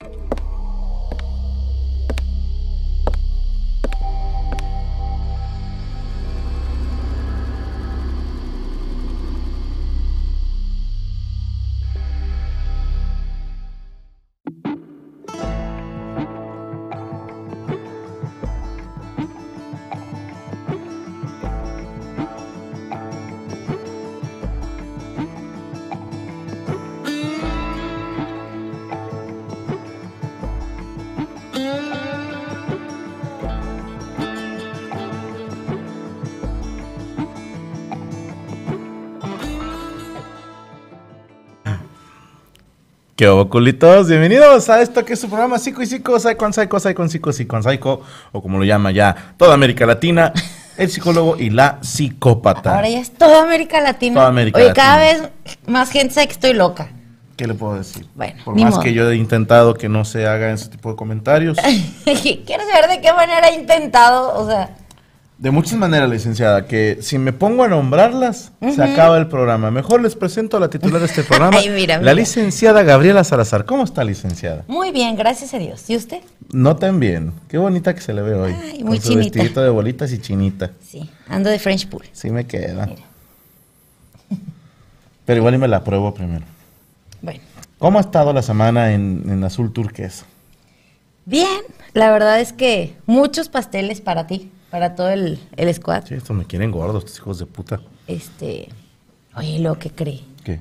you ¿Qué hubo, culitos? Bienvenidos a esto que es su programa Psico y Psico, Psycho Psycho, Psycho Psico, Psycho Psycho, o como lo llama ya toda América Latina, el psicólogo y la psicópata. Ahora ya es toda América Latina. Toda América Oye, Latina. cada vez más gente sabe que estoy loca. ¿Qué le puedo decir? Bueno, Por ni más modo. que yo he intentado que no se hagan ese tipo de comentarios. Quiero saber de qué manera he intentado, o sea, De muchas maneras, licenciada, que si me pongo a nombrarlas, se acaba el programa. Mejor les presento a la titular de este programa, Ay, mira, la licenciada Gabriela Salazar. ¿Cómo está, licenciada? muy bien, gracias a Dios. ¿Y usted? No tan bien. Qué bonita que se le ve hoy. Ay, muy con su chinita. vestidito de bolitas y chinita. Sí, ando de French Pool. Sí me queda. Pero igual y me la pruebo primero. Bueno, ¿Cómo ha estado la semana en, en azul turquesa? bien, la verdad es que muchos pasteles para ti, para todo el, el squad. Sí, estos me quieren gordos, estos hijos de puta. Este, oye, lo que cree, ¿Qué?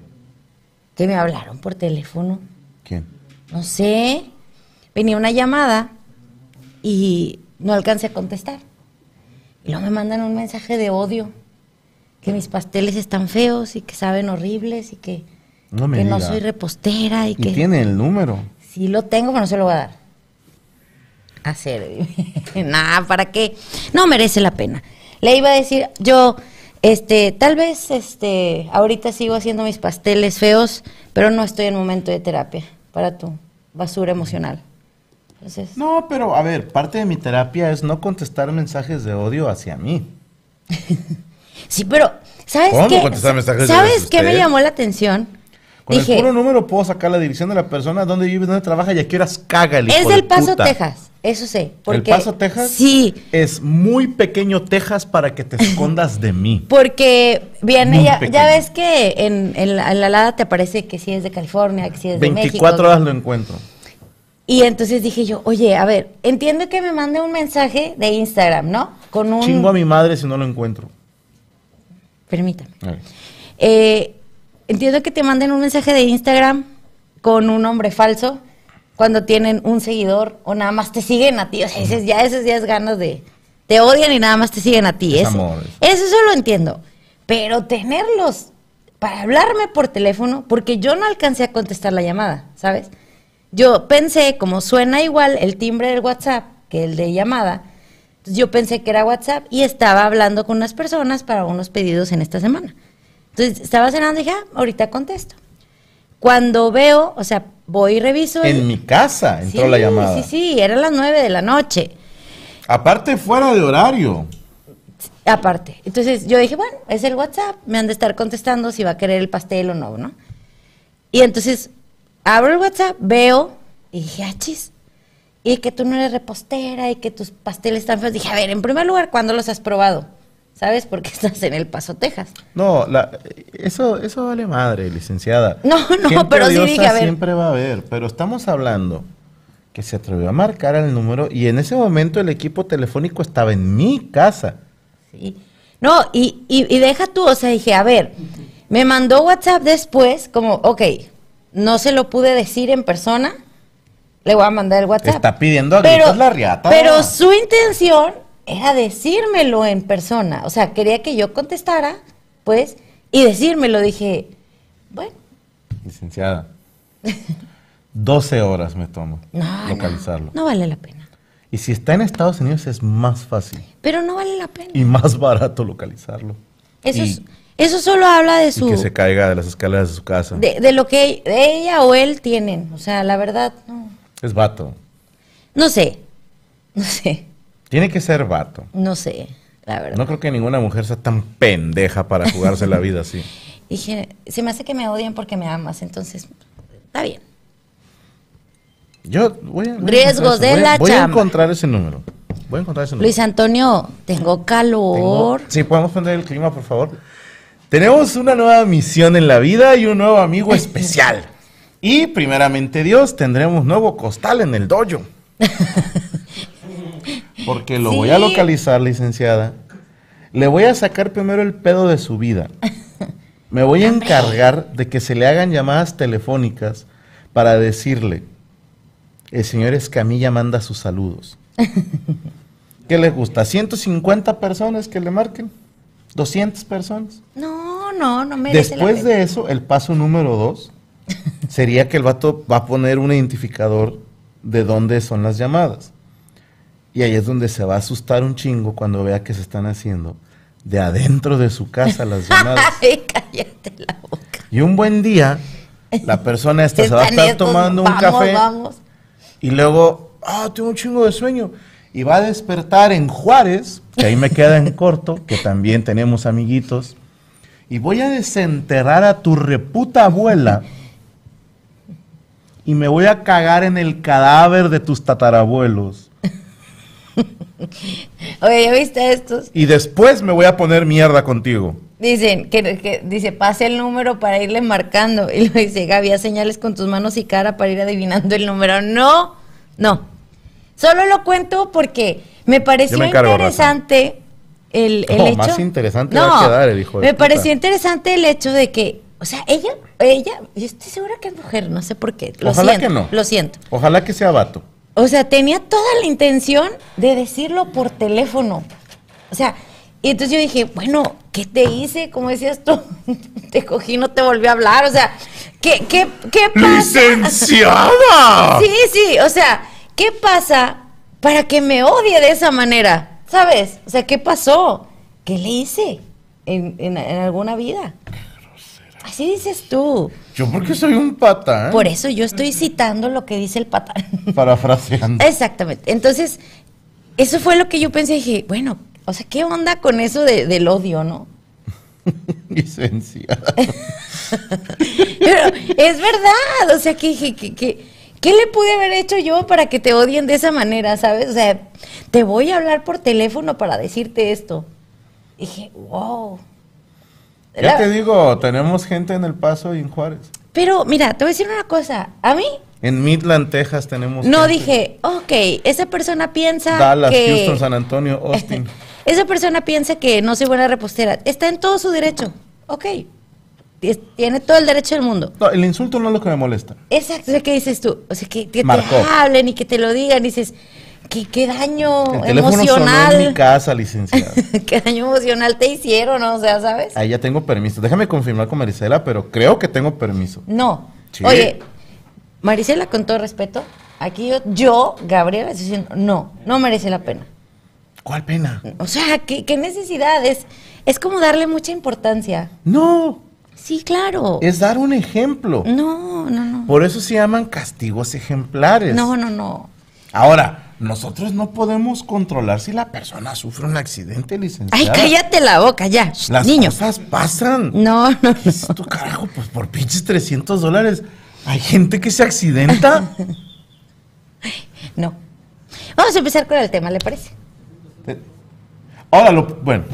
que me hablaron por teléfono. ¿Quién? No sé, venía una llamada y no alcancé a contestar. Y luego me mandan un mensaje de odio, que mis pasteles están feos y que saben horribles y que, No me que no soy repostera y, ¿Y que tiene el número? sí lo tengo, pero no se lo voy a dar. Hacer, nada, ¿para qué? No merece la pena. Le iba a decir, yo, este, tal vez, este, ahorita sigo haciendo mis pasteles feos, pero no estoy en momento de terapia para tu basura emocional. Entonces, No, pero a ver, parte de mi terapia es no contestar mensajes de odio hacia mí. sí, pero, ¿sabes ¿Cómo qué? contestar mensajes de ¿Sabes usted? qué me llamó la atención? Con Dije, el puro número puedo sacar la dirección de la persona, dónde vive, dónde trabaja y a qué horas caga el hijo es de del Paso, puta. Texas, eso sé. ¿El Porque, Paso, Texas? Sí, Es muy pequeño Texas para que te escondas de mí. Porque viene, ya, ya ves que en, en la, en la alada te aparece que sí es de California, que sí es de 24 México. horas lo encuentro. Y entonces dije yo, oye, a ver, entiendo que me mande un mensaje de Instagram, ¿no? Con un... Chingo a mi madre si no lo encuentro. Permítame. Eh, entiendo que te manden un mensaje de Instagram con un nombre falso cuando tienen un seguidor o nada más te siguen a ti. O sea, ese es ya, esos ya es ganas de... Te odian y nada más te siguen a ti. Es amor. Eso sí lo entiendo. Pero tenerlos para hablarme por teléfono, porque yo no alcancé a contestar la llamada, ¿sabes? Yo pensé, como suena igual el timbre del WhatsApp que el de llamada, entonces yo pensé que era WhatsApp y estaba hablando con unas personas para unos pedidos en esta semana. Entonces estaba cenando y dije, ah, ahorita contesto. Cuando veo, o sea, voy y reviso. el- En mi casa entró Sí, la llamada. Sí, sí, eran las nueve de la noche. Aparte, fuera de horario. Aparte. Entonces yo dije, bueno, es el WhatsApp, me han de estar contestando si va a querer el pastel o no, ¿no? Y entonces abro el WhatsApp, veo y dije, ah, chis. Y que tú no eres repostera y que tus pasteles están feos. Dije, a ver, en primer lugar, ¿cuándo los has probado? ¿Sabes? Porque estás en El Paso, Texas. No, la- eso, eso vale madre, licenciada. No, no, Gente pero sí dije, a ver. siempre va a haber, pero estamos hablando que se atrevió a marcar el número y en ese momento el equipo telefónico estaba en mi casa. Sí. No, y, y, y deja tú, o sea, dije, a ver, me mandó WhatsApp después, como, ok, no se lo pude decir en persona, le voy a mandar el WhatsApp. Está pidiendo a gritos la riata. Pero su intención era decírmelo en persona, o sea, quería que yo contestara, pues, y decírmelo, dije, bueno, Licenciada, 12 horas me toma no, localizarlo. no, no vale la pena, Y si está en Estados Unidos es más fácil pero no vale la pena. y más barato localizarlo. Eso, y- es- eso solo habla de Y su... que se caiga de las escaleras de su casa. de, de lo que ella o él tienen. O sea, la verdad, no. Es vato. No sé. No sé. Tiene que ser vato. No sé. La verdad. No creo que ninguna mujer sea tan pendeja para jugarse la vida así. Dije, se me hace que me odian porque me amas. Entonces, está bien. Yo voy a, voy Riesgos de ese- voy la Voy a encontrar ese número. Voy a encontrar ese número. Luis Antonio, tengo calor. Tengo- Sí, podemos poner el clima, por favor. Tenemos una nueva misión en la vida y un nuevo amigo especial. Y primeramente Dios, tendremos nuevo costal en el dojo. Porque lo voy a localizar, licenciada. Le voy a sacar primero el pedo de su vida. Me voy a encargar de que se le hagan llamadas telefónicas para decirle, el señor Escamilla manda sus saludos. ¿Qué les gusta? ¿150 personas que le marquen? ¿200 personas? No, no, no merece Después la de eso, el paso número dos sería que el vato va a poner un identificador de dónde son las llamadas. Y ahí es donde se va a asustar un chingo cuando vea que se están haciendo de adentro de su casa las llamadas. Ay, cállate la boca. Y un buen día, la persona esta se va a estar tomando un café Vamos. y luego, ah, tengo un chingo de sueño. Y va a despertar en Juárez, que ahí me queda en corto, que también tenemos amiguitos. Y voy a desenterrar a tu reputa abuela. Y me voy a cagar en el cadáver de tus tatarabuelos. Oye, ¿ya viste estos? Y después me voy a poner mierda contigo. Dicen que, que- dice, pase el número para irle marcando. Y lo dice, Gaby, haz señales con tus manos y cara para ir adivinando el número. No, no. Solo lo cuento porque me pareció me interesante el, el No, hecho. más interesante va a quedar el hijo de Me puta. pareció interesante el hecho de que, o sea, ella, ella, yo estoy segura que es mujer, no sé por qué. Lo Ojalá siento, que no. Lo siento. Ojalá que sea vato. O sea, tenía toda la intención de decirlo por teléfono. O sea, y entonces yo dije, bueno, ¿qué te hice? Como decías tú, te cogí, no te volví a hablar. O sea, ¿qué, qué, qué pasa? ¡Licenciada! Sí, sí, o sea, ¿qué pasa para que me odie de esa manera? ¿Sabes? O sea, ¿qué pasó? ¿Qué le hice en, en- en alguna vida? Así dices tú. Yo porque soy un pata, ¿eh? Por eso yo estoy citando lo que dice el patán. Parafraseando. Exactamente. Entonces, eso fue lo que yo pensé. Dije, bueno, o sea, ¿qué onda con eso de- del odio, no? Licenciada. Pero es verdad. O sea, que dije, que, que- ¿qué le pude haber hecho yo para que te odien de esa manera, sabes? O sea, te voy a hablar por teléfono para decirte esto. Dije, wow. Ya La- te digo, tenemos gente en El Paso y en Juárez. Pero mira, te voy a decir una cosa. A mí En Midland, Texas tenemos. no gente. dije, ok, esa persona piensa Dallas, que... Houston, San Antonio, Austin. Esa persona piensa que no soy buena repostera. Está en todo su derecho. Ok. Tiene todo el derecho del mundo. No, el insulto no es lo que me molesta. Exacto. Sea, ¿qué dices tú? O sea, que, que te hablen y que te lo digan. Y dices, ¿qué, qué daño El teléfono sonó en mi emocional. casa, licenciada. ¿Qué daño emocional te hicieron? O sea, ¿sabes? Ahí ya tengo permiso. Déjame confirmar con Marisela, pero creo que tengo permiso. No. Sí. Oye, Marisela, con todo respeto, aquí yo, yo Gabriela, estoy diciendo, no, no merece la pena. ¿Cuál pena? O sea, ¿qué, qué necesidad? Es, es como darle mucha importancia. No. Sí, claro. Es dar un ejemplo. No, no, no. Por eso se llaman castigos ejemplares. No, no, no. Ahora, nosotros no podemos controlar si la persona sufre un accidente, Ay, licenciada. cállate la boca, ya. Las cosas pasan. No, no, ¿Qué es esto, carajo? Pues por pinches 300 dólares. Hay gente que se accidenta. no. Vamos a empezar con el tema, ¿le parece? Ahora lo. Bueno.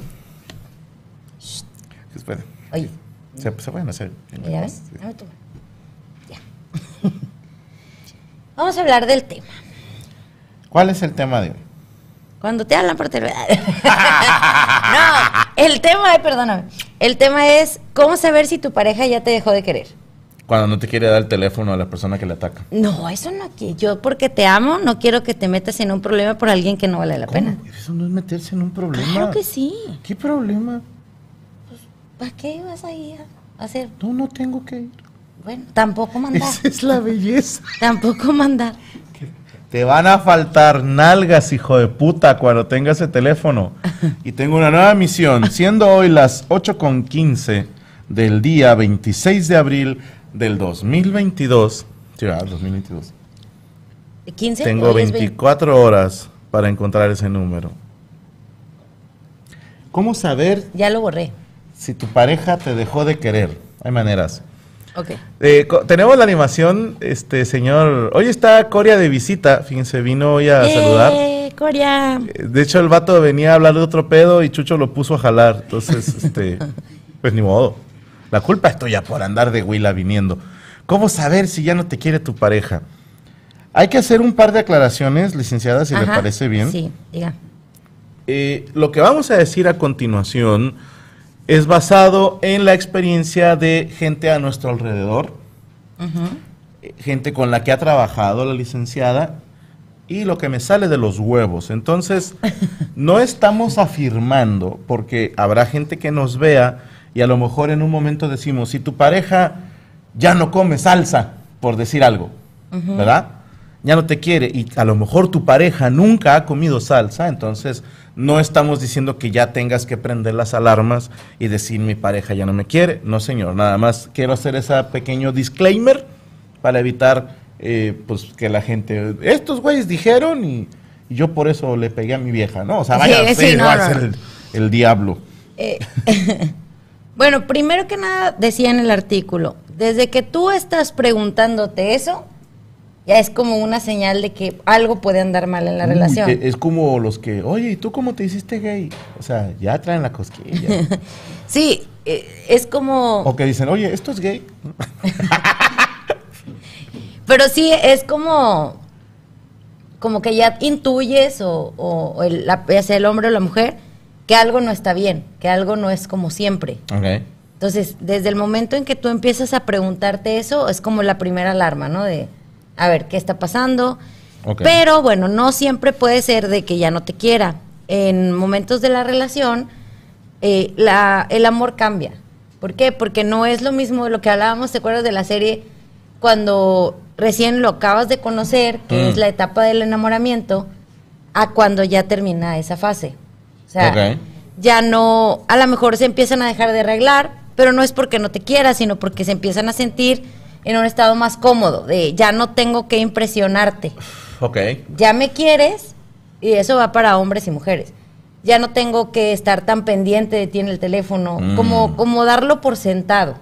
Espera. Oye, Se, se pueden hacer. ¿ya ves? Dame tu mano. Ya. Vamos a hablar del tema. ¿Cuál es el tema de hoy? Cuando te hablan por teléfono. no, el tema, ay, perdóname. El tema es cómo saber si tu pareja ya te dejó de querer. Cuando no te quiere dar el teléfono a la persona que le ataca. No, eso no quiero. Yo porque te amo no quiero que te metas en un problema por alguien que no vale la pena. Eso no es meterse en un problema. Claro que sí. ¿Qué problema? ¿Para qué vas ahí a hacer? No, no tengo que ir. Bueno, tampoco mandar. Esa es la belleza. Tampoco mandar. Te van a faltar nalgas, hijo de puta, cuando tengas ese teléfono. Y tengo una nueva misión. Siendo hoy las 8.15 del día 26 de abril del 2022. Sí, ¿verdad? 2022. 15. Tengo hoy es 20. 24 horas para encontrar ese número. ¿Cómo saber Ya lo borré. si tu pareja te dejó de querer? Hay maneras. Ok. Eh, tenemos la animación, este señor. Hoy está Coria de visita. Fíjense, vino hoy a saludar. ¡Eh, Coria! Eh, De hecho, el vato venía a hablar de otro pedo y Chucho lo puso a jalar. Entonces, este, pues ni modo. La culpa es tuya por andar de huila viniendo. ¿Cómo saber si ya no te quiere tu pareja? Hay que hacer un par de aclaraciones, licenciada, si le Ajá. parece bien. Sí, diga. Eh, lo que vamos a decir a continuación es basado en la experiencia de gente a nuestro alrededor, gente con la que ha trabajado la licenciada y lo que me sale de los huevos. Entonces, no estamos afirmando, porque habrá gente que nos vea y a lo mejor en un momento decimos, si tu pareja ya no come salsa, por decir algo, ¿verdad? Ya no te quiere y a lo mejor tu pareja nunca ha comido salsa, entonces no estamos diciendo que ya tengas que prender las alarmas y decir mi pareja ya no me quiere. No, señor, nada más quiero hacer ese pequeño disclaimer para evitar eh, pues que la gente, estos güeyes dijeron y, y yo por eso le pegué a mi vieja, ¿no? O sea, vaya, Sí, no, va no, a ser el, el diablo. Bueno, primero que nada, decía en el artículo, desde que tú estás preguntándote eso, ya es como una señal de que algo puede andar mal en la Uy, relación. es como los que, oye, ¿y tú cómo te hiciste gay? O sea, ya traen la cosquilla. Sí, eh, es como... o que dicen, oye, ¿esto es gay? Pero sí, es como, como que ya intuyes, o, o- o el, la- ya sea el hombre o la mujer, que algo no está bien, que algo no es como siempre. Entonces, desde el momento en que tú empiezas a preguntarte eso, es como la primera alarma, ¿no? De, a ver, ¿qué está pasando? Pero bueno, no siempre puede ser de que ya no te quiera. En momentos de la relación, eh, la, el amor cambia. ¿Por qué? Porque no es lo mismo de lo que hablábamos, ¿te acuerdas de la serie? Cuando recién lo acabas de conocer, que Mm. es la etapa del enamoramiento, a cuando ya termina esa fase. O sea, ya no, a lo mejor se empiezan a dejar de arreglar, pero no es porque no te quieras, sino porque se empiezan a sentir en un estado más cómodo, de ya no tengo que impresionarte, Ok. ya me quieres, y eso va para hombres y mujeres. Ya no tengo que estar tan pendiente de ti en el teléfono, Mm. como, como darlo por sentado.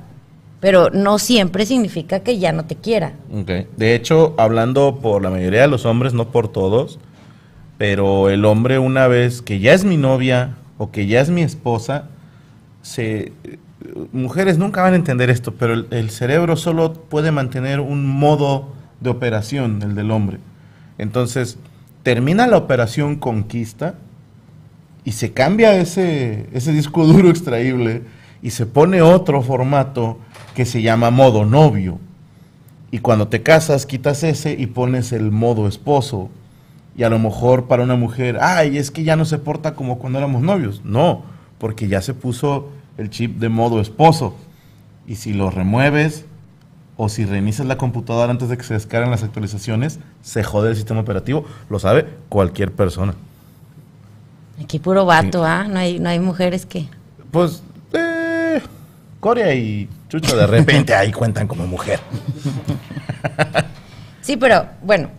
Pero no siempre significa que ya no te quiera. Ok. De hecho, hablando por la mayoría de los hombres, no por todos, pero el hombre una vez que ya es mi novia o que ya es mi esposa, se, mujeres nunca van a entender esto, pero el, cerebro solo puede mantener un modo de operación, el del hombre. Entonces, termina la operación conquista y se cambia ese, ese disco duro extraíble y se pone otro formato que se llama modo novio. Y cuando te casas, quitas ese y pones el modo esposo. Y a lo mejor para una mujer, ay, es que ya no se porta como cuando éramos novios. No, porque ya se puso el chip de modo esposo. Y si lo remueves o si reinicias la computadora antes de que se descarguen las actualizaciones, se jode el sistema operativo. Lo sabe cualquier persona. Aquí puro vato, ¿ah? No hay, no hay mujeres que... Pues, eh, Corea y Chucho de repente ahí cuentan como mujer. Sí, pero bueno,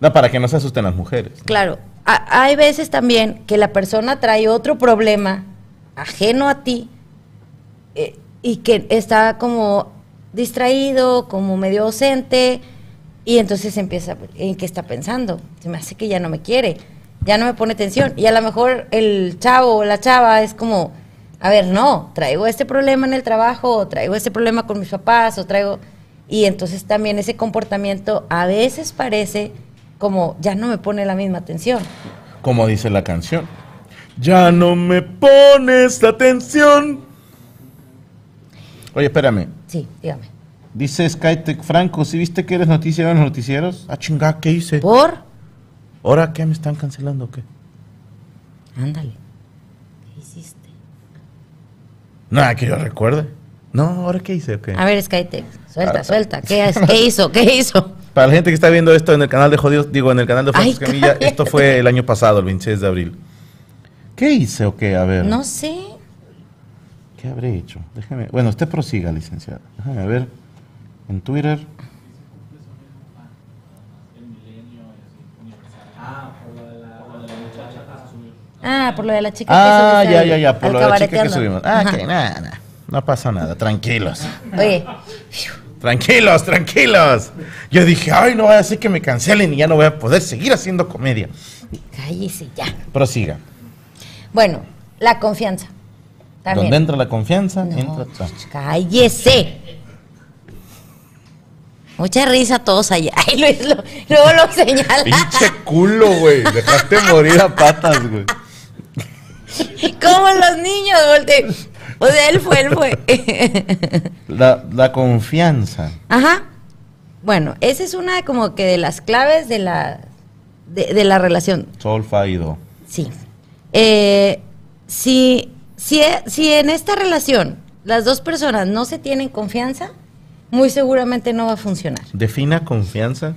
No, para que no se asusten las mujeres. claro, a- hay veces también que la persona trae otro problema ajeno a ti eh, y que está como distraído, como medio ausente y entonces empieza, ¿en qué está pensando? Se me hace que ya no me quiere, ya no me pone atención y a lo mejor el chavo o la chava es como, a ver, no, traigo este problema en el trabajo, o traigo este problema con mis papás, o traigo... Y entonces también ese comportamiento a veces parece como ya no me pone la misma atención. Como dice la canción. Ya no me pones atención. Oye, espérame. Sí, dígame. Dice Skytech Franco, ¿sí viste que eres noticiero en los noticieros? Ah, chinga, ¿qué hice? ¿Por? ¿Ahora qué me están cancelando o qué? Ándale. ¿Qué hiciste? Nada que yo recuerde. No, ¿ahora qué hice o qué? A ver, Skytech, suelta, Ah, suelta. ¿Qué, es? ¿Qué hizo? ¿Qué hizo? Para la gente que está viendo esto en el canal de Jodidos, digo, en el canal de Ay, Francis Camilla, esto fue el año pasado, el 26 de abril. ¿Qué hice o qué? A ver. No sé. ¿Qué habré hecho? Déjeme. Bueno, usted prosiga, licenciada. Déjame ver. En Twitter. Ah, por lo de la chica Ah, que ya, subiste ya, al- ya. Por lo de la chica que subimos. Ah, Ajá. que nada, nada. No pasa nada. Tranquilos. Oye, Tranquilos, tranquilos. Yo dije, ay, no vaya a ser que me cancelen y ya no voy a poder seguir haciendo comedia. cállese ya. Prosiga. Bueno, la confianza. También. Donde entra la confianza, No, entra. cállese. Mucha risa todos allá. Ay, Luis, lo- luego lo señala. Pinche culo, güey. Dejaste morir a patas, güey. Como los niños, volte. O sea, él fue, él fue. La, la confianza. Ajá. Bueno, esa es una como que de las claves de la, de, de la relación. Sol, fa y do. Sí. Eh, si, si, si en esta relación las dos personas no se tienen confianza, muy seguramente no va a funcionar. Defina confianza.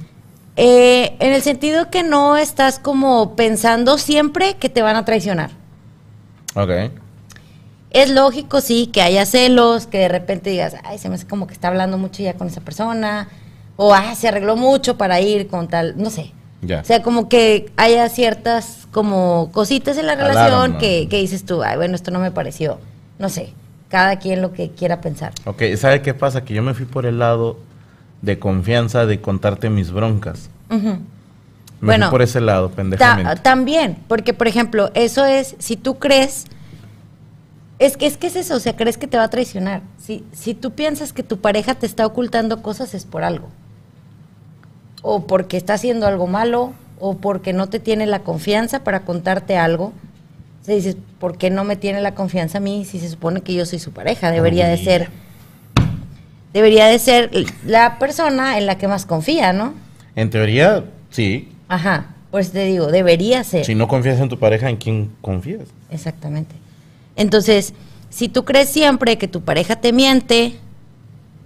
Eh, en el sentido que no estás como pensando siempre que te van a traicionar. Ok. Es lógico, sí, que haya celos, que de repente digas, ay, se me hace como que está hablando mucho ya con esa persona, o ah, se arregló mucho para ir con tal, no sé. Ya. O sea, como que haya ciertas como cositas en la Alarma. relación que, que dices tú, ay, bueno, esto no me pareció. No sé, cada quien lo que quiera pensar. Ok, ¿sabe qué pasa? Que yo me fui por el lado de confianza de contarte mis broncas. Me Bueno, fui por ese lado, Ta- pendejamente. también, porque por ejemplo, eso es, si tú crees, es que es que es eso, o sea, crees que te va a traicionar. Si, si tú piensas que tu pareja te está ocultando cosas es por algo. O porque está haciendo algo malo, o porque no te tiene la confianza para contarte algo. O sea, dices, ¿por qué no me tiene la confianza a mí si se supone que yo soy su pareja? Debería de ser, debería de ser la persona en la que más confía, ¿no? En teoría, sí. Ajá, pues te digo, debería ser. Si no confías en tu pareja, ¿en quién confías? Exactamente. Entonces, si tú crees siempre que tu pareja te miente,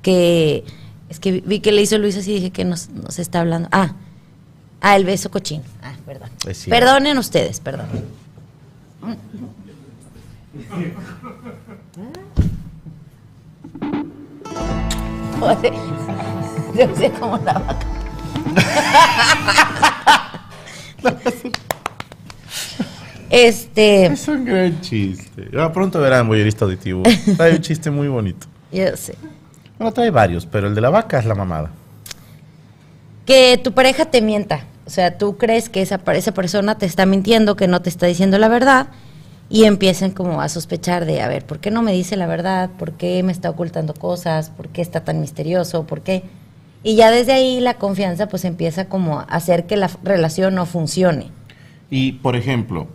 que es que vi que le hizo Luis así dije que nos, nos está hablando. Ah, ah, el beso cochino. Ah, perdón. Perdonen ustedes, perdón. Joder, Yo sé cómo la vaca. Este, Es un gran chiste. Ah, pronto verán, boyerista auditivo. Trae un chiste muy bonito. yo sé. Bueno, trae varios, pero el de la vaca es la mamada. que tu pareja te mienta. O sea, tú crees que esa, esa persona te está mintiendo, que no te está diciendo la verdad, y empiezan como a sospechar de, a ver, ¿por qué no me dice la verdad? ¿Por qué me está ocultando cosas? ¿Por qué está tan misterioso? ¿Por qué? Y ya desde ahí la confianza pues empieza como a hacer que la relación no funcione. Y, por ejemplo,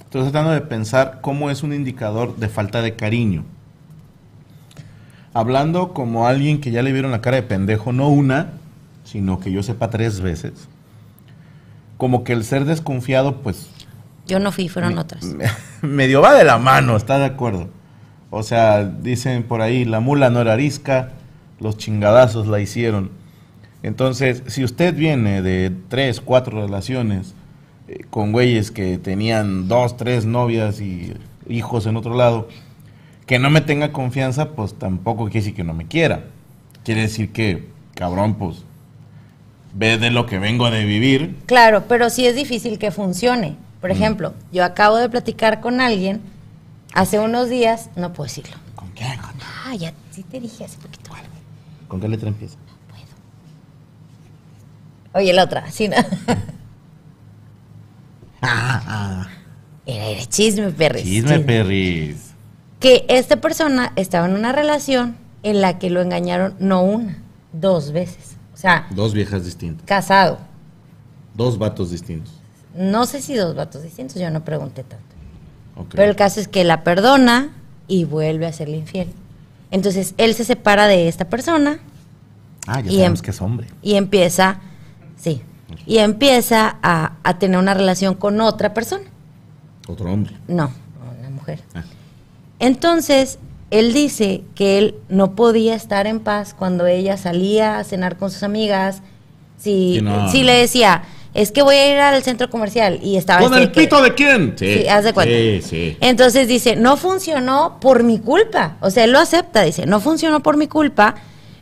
estoy tratando de pensar cómo es un indicador de falta de cariño. Hablando como alguien que ya le vieron la cara de pendejo, no una, sino que yo sepa tres veces. Como que el ser desconfiado, pues, Yo no fui, fueron otras. me- medio va de la mano, ¿está de acuerdo? O sea, dicen por ahí, la mula no era arisca, los chingadazos la hicieron. Entonces, si usted viene de tres, cuatro relaciones eh, con güeyes que tenían dos, tres novias y hijos en otro lado, Que no me tenga confianza, pues tampoco quiere decir que no me quiera. Quiere decir que, cabrón, pues, ve de lo que vengo de vivir. Claro, pero sí es difícil que funcione. Por Mm. ejemplo, yo acabo de platicar con alguien hace unos días, no puedo decirlo. ¿Con qué? ¿Con, Ah, ya sí te dije hace poquito. con qué letra empieza? Oye, la otra, sí, ¿no? Ah, ah. Era, era chisme, perris. Chisme, perris. Que esta persona estaba en una relación en la que lo engañaron no una, dos veces. Sea, Dos viejas distintas. casado. Dos vatos distintos. No sé si dos vatos distintos, yo no pregunté tanto. Pero el caso es que la perdona y vuelve a serle infiel. Entonces él se separa de esta persona ah, ya y sabemos em- que es hombre. y empieza, sí, y empieza a, a tener una relación con otra persona. Otro hombre. No, una mujer. Ah. Entonces, él dice que él no podía estar en paz cuando ella salía a cenar con sus amigas. Si, no, le decía, es que voy a ir al centro comercial y estaba... ¿Con el que- pito de quién? Sí, haz de cuenta. Sí, sí. Entonces dice, no funcionó por mi culpa. O sea, él lo acepta, dice, no funcionó por mi culpa,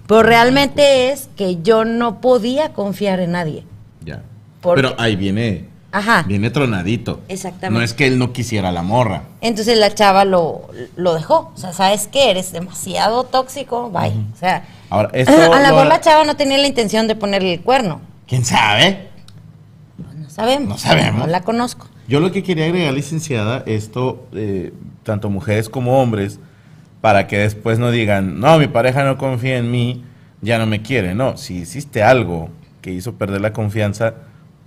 pero realmente es que yo no podía confiar en nadie. Ya. Porque- Pero ahí viene. Ajá. Viene tronadito. Exactamente. No es que él no quisiera la morra. Entonces la chava lo, lo dejó. O sea, ¿sabes qué? Eres demasiado tóxico, bye. O sea, Ahora, esto. a lo mejor la chava no tenía la intención de ponerle el cuerno. ¿Quién sabe? No sabemos. No sabemos. No la conozco. Yo lo que quería agregar, licenciada, esto, eh, tanto mujeres como hombres, para que después no digan, no, mi pareja no confía en mí, ya no me quiere. No, si hiciste algo que hizo perder la confianza,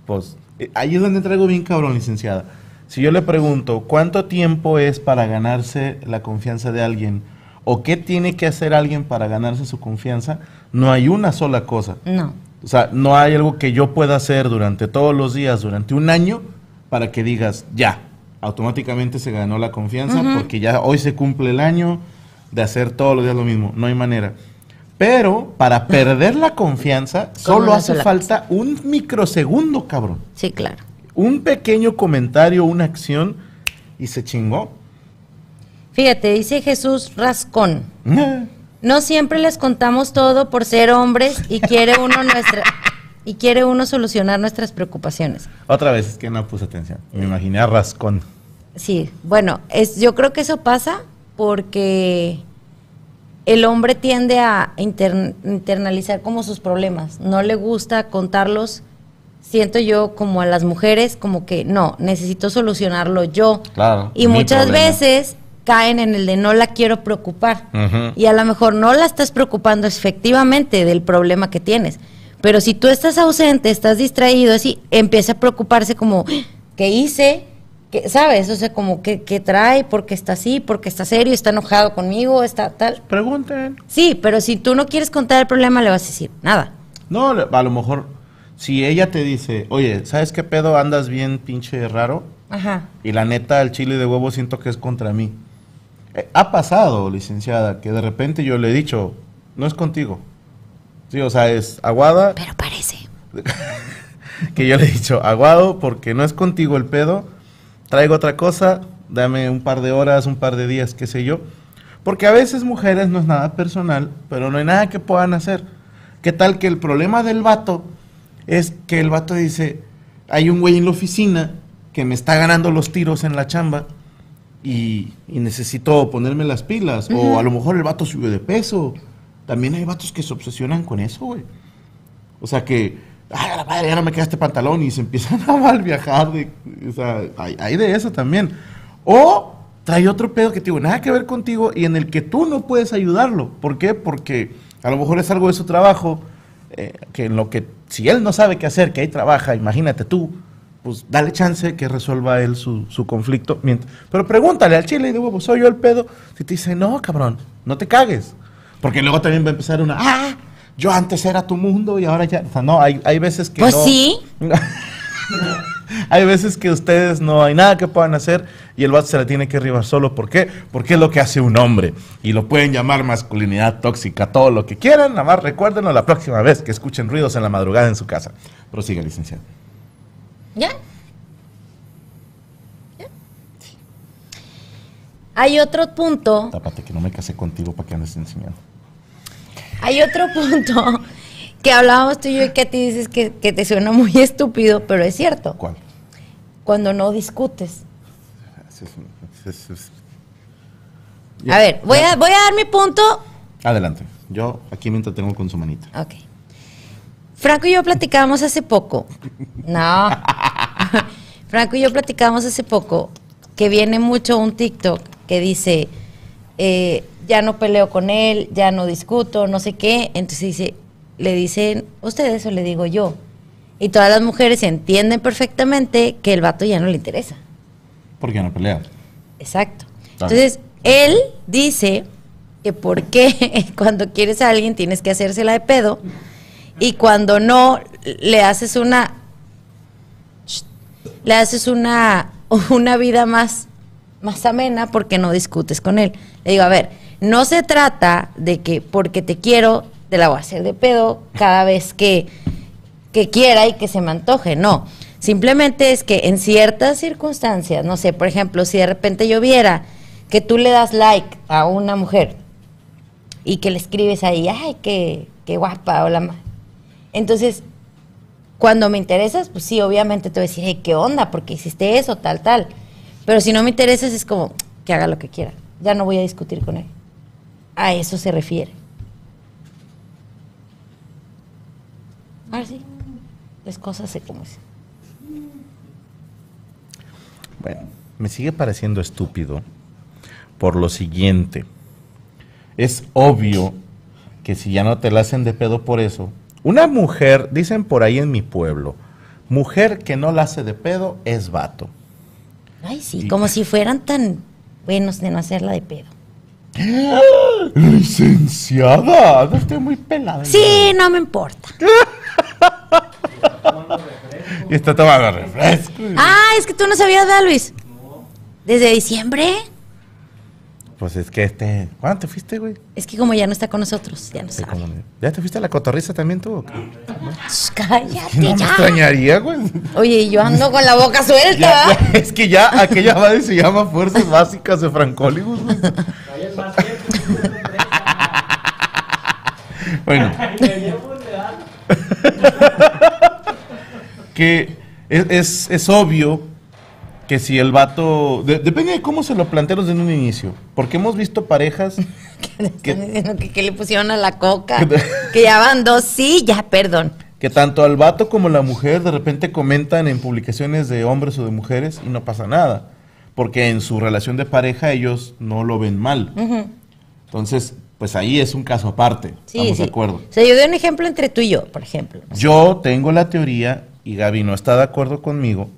pues ahí es donde traigo bien cabrón, licenciada. Si yo le pregunto, ¿cuánto tiempo es para ganarse la confianza de alguien? ¿O qué tiene que hacer alguien para ganarse su confianza? No hay una sola cosa. No. O sea, no hay algo que yo pueda hacer durante todos los días, durante un año, para que digas, ya, automáticamente se ganó la confianza, porque ya hoy se cumple el año de hacer todos los días lo mismo. No hay manera. Pero para perder la confianza, solo hace falta un microsegundo, cabrón. Sí, claro. Un pequeño comentario, una acción, y se chingó. Fíjate, dice Jesús Rascón. No siempre les contamos todo por ser hombres y quiere uno nuestra y quiere uno solucionar nuestras preocupaciones. Otra vez, es que no puse atención. Me imaginé a Rascón. Sí, bueno, es, yo creo que eso pasa porque el hombre tiende a inter- internalizar como sus problemas. No le gusta contarlos, siento yo, como a las mujeres, como que no, necesito solucionarlo yo. Claro, Y muchas problema. veces caen en el de no la quiero preocupar. Y a lo mejor no la estás preocupando efectivamente del problema que tienes. Pero si tú estás ausente, estás distraído, así, empieza a preocuparse como, ¿qué hice? ¿Qué, ¿Sabes? O sea, como, ¿qué, qué trae? ¿Por qué está así? ¿Por qué está serio? ¿Está enojado conmigo? ¿Está tal? Pregunten. Sí, pero si tú no quieres contar el problema, le vas a decir nada. No, a lo mejor, si ella te dice, oye, ¿sabes qué pedo? Andas bien pinche raro. Ajá. Y la neta, el chile de huevo siento que es contra mí. Eh, ha pasado, licenciada, que de repente yo le he dicho, no es contigo. Sí, o sea, es aguada, Pero parece. que yo le he dicho, aguado, porque no es contigo el pedo, traigo otra cosa, dame un par de horas, un par de días, qué sé yo. Porque a veces mujeres no es nada personal, pero no hay nada que puedan hacer. ¿Qué tal que el problema del vato es que el vato dice, hay un güey en la oficina que me está ganando los tiros en la chamba y, y necesito ponerme las pilas? O a lo mejor el vato subió de peso. También hay vatos que se obsesionan con eso, güey. O sea que, ay, a la madre, ya no me queda este pantalón y se empiezan a mal viajar. De, o sea, hay, hay de eso también. O trae otro pedo que tiene nada que ver contigo y en el que tú no puedes ayudarlo. ¿Por qué? Porque a lo mejor es algo de su trabajo, eh, que en lo que, si él no sabe qué hacer, que ahí trabaja, imagínate tú, pues dale chance que resuelva él su, su conflicto. Pero pregúntale al chile y de huevo, ¿soy yo el pedo? Si te dice, no, cabrón, no te cagues. Porque luego también va a empezar una, ah, yo antes era tu mundo y ahora ya. O sea, no, hay, hay veces que. Pues no- sí. hay veces que ustedes no hay nada que puedan hacer y el vato se la tiene que arribar solo. ¿Por qué? Porque es lo que hace un hombre. Y lo pueden llamar masculinidad tóxica, todo lo que quieran. Nada más recuérdenlo la próxima vez que escuchen ruidos en la madrugada en su casa. Prosiga, licenciado. ¿Ya? ¿Ya? Hay otro punto, Tápate que no me casé contigo para que andes enseñando. Hay otro punto que hablábamos tú y yo y que a ti dices que, que te suena muy estúpido, pero es cierto. ¿Cuál? Cuando no discutes. A ver, voy a, voy a dar mi punto. Adelante. Yo aquí me entretengo con su manita. Ok. Franco y yo platicábamos hace poco. No. Franco y yo platicábamos hace poco que viene mucho un TikTok que dice, eh, ya no peleo con él, ya no discuto, no sé qué. Entonces dice, le dicen ustedes o le digo yo. Y todas las mujeres entienden perfectamente que el vato ya no le interesa. Porque no pelea. Exacto. Entonces, él dice que por qué cuando quieres a alguien tienes que hacérsela de pedo y cuando no le haces una le haces una una vida más más amena porque no discutes con él. Le digo, a ver, no se trata de que porque te quiero te la voy a hacer de pedo cada vez que que quiera y que se me antoje, no. Simplemente es que en ciertas circunstancias, no sé, por ejemplo, si de repente yo viera que tú le das like a una mujer y que le escribes ahí, ay, qué, qué guapa, o la ma-". Entonces, cuando me interesas, pues sí, obviamente te voy a decir, hey, ¿qué onda? porque hiciste eso? Tal, tal. Pero si no me interesas, es como que haga lo que quiera. Ya no voy a discutir con él. A eso se refiere. Ahora sí, las cosas se como es. Bueno, me sigue pareciendo estúpido por lo siguiente. Es obvio que si ya no te la hacen de pedo por eso, una mujer, dicen por ahí en mi pueblo, mujer que no la hace de pedo es vato. Ay, sí, Y- como si fueran tan buenos de no hacerla de pedo. Licenciada, no estoy muy pelada. Sí, no me importa. Y está tomando refresco. Ah, es que tú no sabías, ¿verdad, Luis? ¿Desde diciembre? Pues es que este, ¿cuándo te fuiste, güey? Es que como ya no está con nosotros, ya no Sí, sabe. no. ¿Ya te fuiste a la cotorriza también tú? o qué? Cállate No me ya. extrañaría, güey. Oye, y yo ando con la boca suelta. Ya, ¿verdad? ya, es que ya aquella madre se llama Fuerzas Básicas de Francolibus. güey. bueno. que es, es- es obvio que si el vato... de- depende de cómo se lo planteamos en un inicio. Porque hemos visto parejas... que le pusieron a la coca. que ya van dos, sí, ya, perdón. que tanto al vato como la mujer de repente comentan en publicaciones de hombres o de mujeres y no pasa nada. Porque en su relación de pareja ellos no lo ven mal. Entonces, pues ahí es un caso aparte. Sí, Estamos sí. de acuerdo. O sea, yo doy un ejemplo entre tú y yo, por ejemplo. Yo tengo la teoría, y Gaby no está de acuerdo conmigo,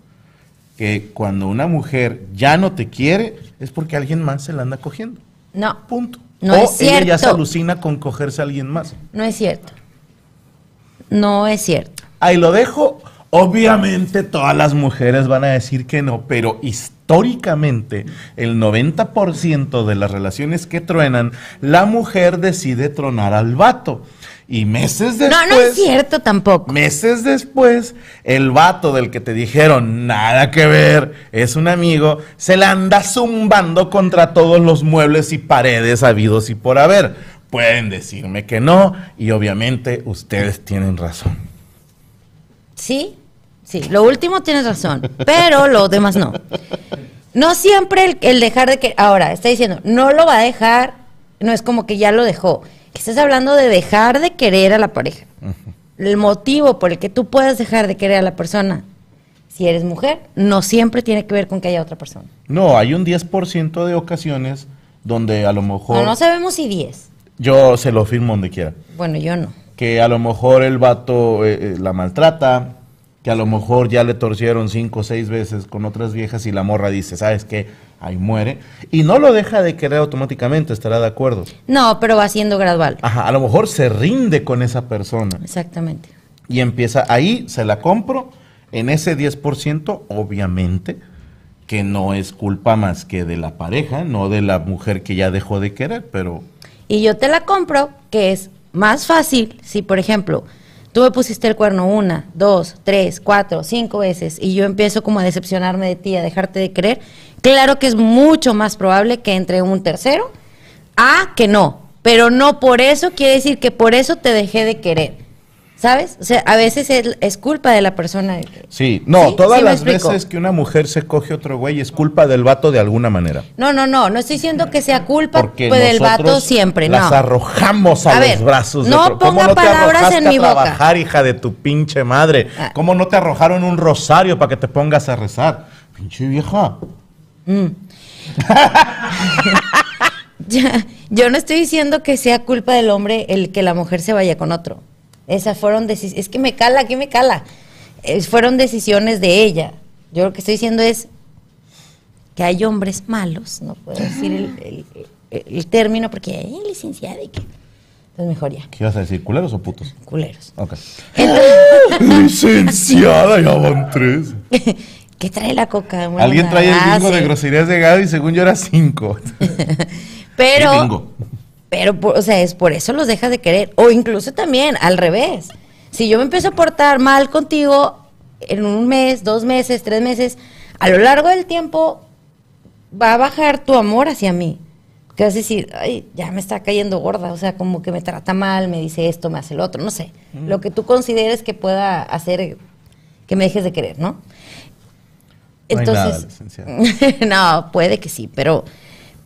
que cuando una mujer ya no te quiere es porque alguien más se la anda cogiendo. No, Punto. No o es ella ya se cierto. alucina con cogerse a alguien más. no es cierto. No es cierto. Ahí lo dejo. Obviamente todas las mujeres van a decir que no, pero históricamente el 90% de las relaciones que truenan, la mujer decide tronar al vato. Y meses después... No, no es cierto tampoco. Meses después, el vato del que te dijeron nada que ver, es un amigo, se la anda zumbando contra todos los muebles y paredes habidos y por haber. Pueden decirme que no, y obviamente ustedes tienen razón. Sí, sí, lo último tienes razón, pero lo demás no. No siempre el, el dejar de que... Ahora, está diciendo, no lo va a dejar, no es como que ya lo dejó. Estás hablando de dejar de querer a la pareja. El motivo por el que tú puedas dejar de querer a la persona, si eres mujer, no siempre tiene que ver con que haya otra persona. No, hay un 10% de ocasiones donde a lo mejor... No, no sabemos si 10. Yo se lo firmo donde quiera. Bueno, yo no. que a lo mejor el vato eh, eh, la maltrata, que a lo mejor ya le torcieron cinco o seis veces con otras viejas y la morra dice, ¿sabes qué? Ahí muere. Y no lo deja de querer automáticamente, estará de acuerdo. No, pero va siendo gradual. Ajá, a lo mejor se rinde con esa persona Exactamente. y empieza ahí, se la compro, en ese 10%, obviamente, que no es culpa más que de la pareja, no de la mujer que ya dejó de querer, pero... Y yo te la compro, que es más fácil si, por ejemplo, tú me pusiste el cuerno una, dos, tres, cuatro, cinco veces y yo empiezo como a decepcionarme de ti, a dejarte de querer. claro que es mucho más probable que entre un tercero a que no. Pero no por eso quiere decir que por eso te dejé de querer. ¿Sabes? O sea, a veces es, es culpa de la persona. Sí, no, ¿Sí? todas ¿Sí me las veces que una mujer se coge otro güey es culpa del vato de alguna manera. No, no, no, no estoy diciendo que sea culpa Porque pues, del vato siempre, las no. arrojamos a, A los brazos. no de otro? ¿Cómo ponga no te palabras en a mi boca. trabajar, hija de tu pinche madre? Ah. ¿Cómo no te arrojaron un rosario para que te pongas a rezar? Pinche vieja. Ya, yo no estoy diciendo que sea culpa del hombre el que la mujer se vaya con otro. Esas fueron decisiones. Es que me cala, que me cala. Fueron decisiones de ella. Yo lo que estoy diciendo es que hay hombres malos. No puedo decir el, el- el término porque hay licenciada y que. Entonces mejor ya, ¿Qué ibas a decir? ¿Culeros o putos? culeros. Ok. Entonces, Licenciada, ya van tres. ¿Qué trae la coca? Bueno, Alguien trae el bingo de sí. groserías de Gaby y según yo era cinco. Pero. Pero, por- o sea, es por eso los dejas de querer. O incluso también, al revés. Si yo me empiezo a portar mal contigo en un mes, dos meses, tres meses, a lo largo del tiempo va a bajar tu amor hacia mí. Que vas a decir, ay, ya me está cayendo gorda. O sea, como que me trata mal, me dice esto, me hace lo otro, no sé. Lo que tú consideres que pueda hacer que me dejes de querer, ¿no? No hay nada, Entonces, licenciada. no, puede que sí, pero,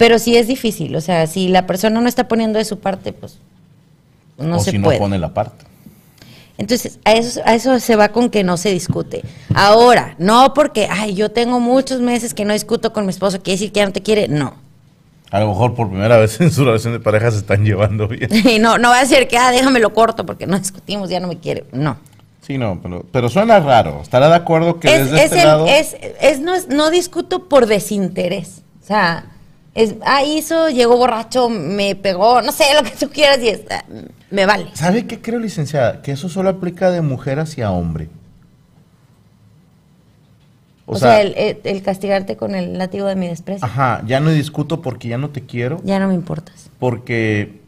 pero sí es difícil. O sea, si la persona no está poniendo de su parte, pues no o se si puede. no pone la parte. Entonces, a eso, a eso se va con que no se discute. Ahora, no porque, ay, yo tengo muchos meses que no discuto con mi esposo, quiere decir que ya no te quiere. No. A lo mejor por primera vez en su relación de pareja se están llevando bien. Y no, no va a decir que, ah, déjame lo corto porque no discutimos, ya no me quiere. No. Sí, no, pero, pero suena raro. ¿Estará de acuerdo que Es, desde es este el- lado... es- es- no, es- no discuto por desinterés. O sea, es, ah, hizo, llegó borracho, me pegó, no sé, lo que tú quieras y es, ah, me vale. ¿Sabe qué creo, licenciada? Que eso solo aplica de mujer hacia hombre. O, sea, el, el- el castigarte con el látigo de mi desprecio, Ajá, ya no discuto porque ya no te quiero. ya no me importas. Porque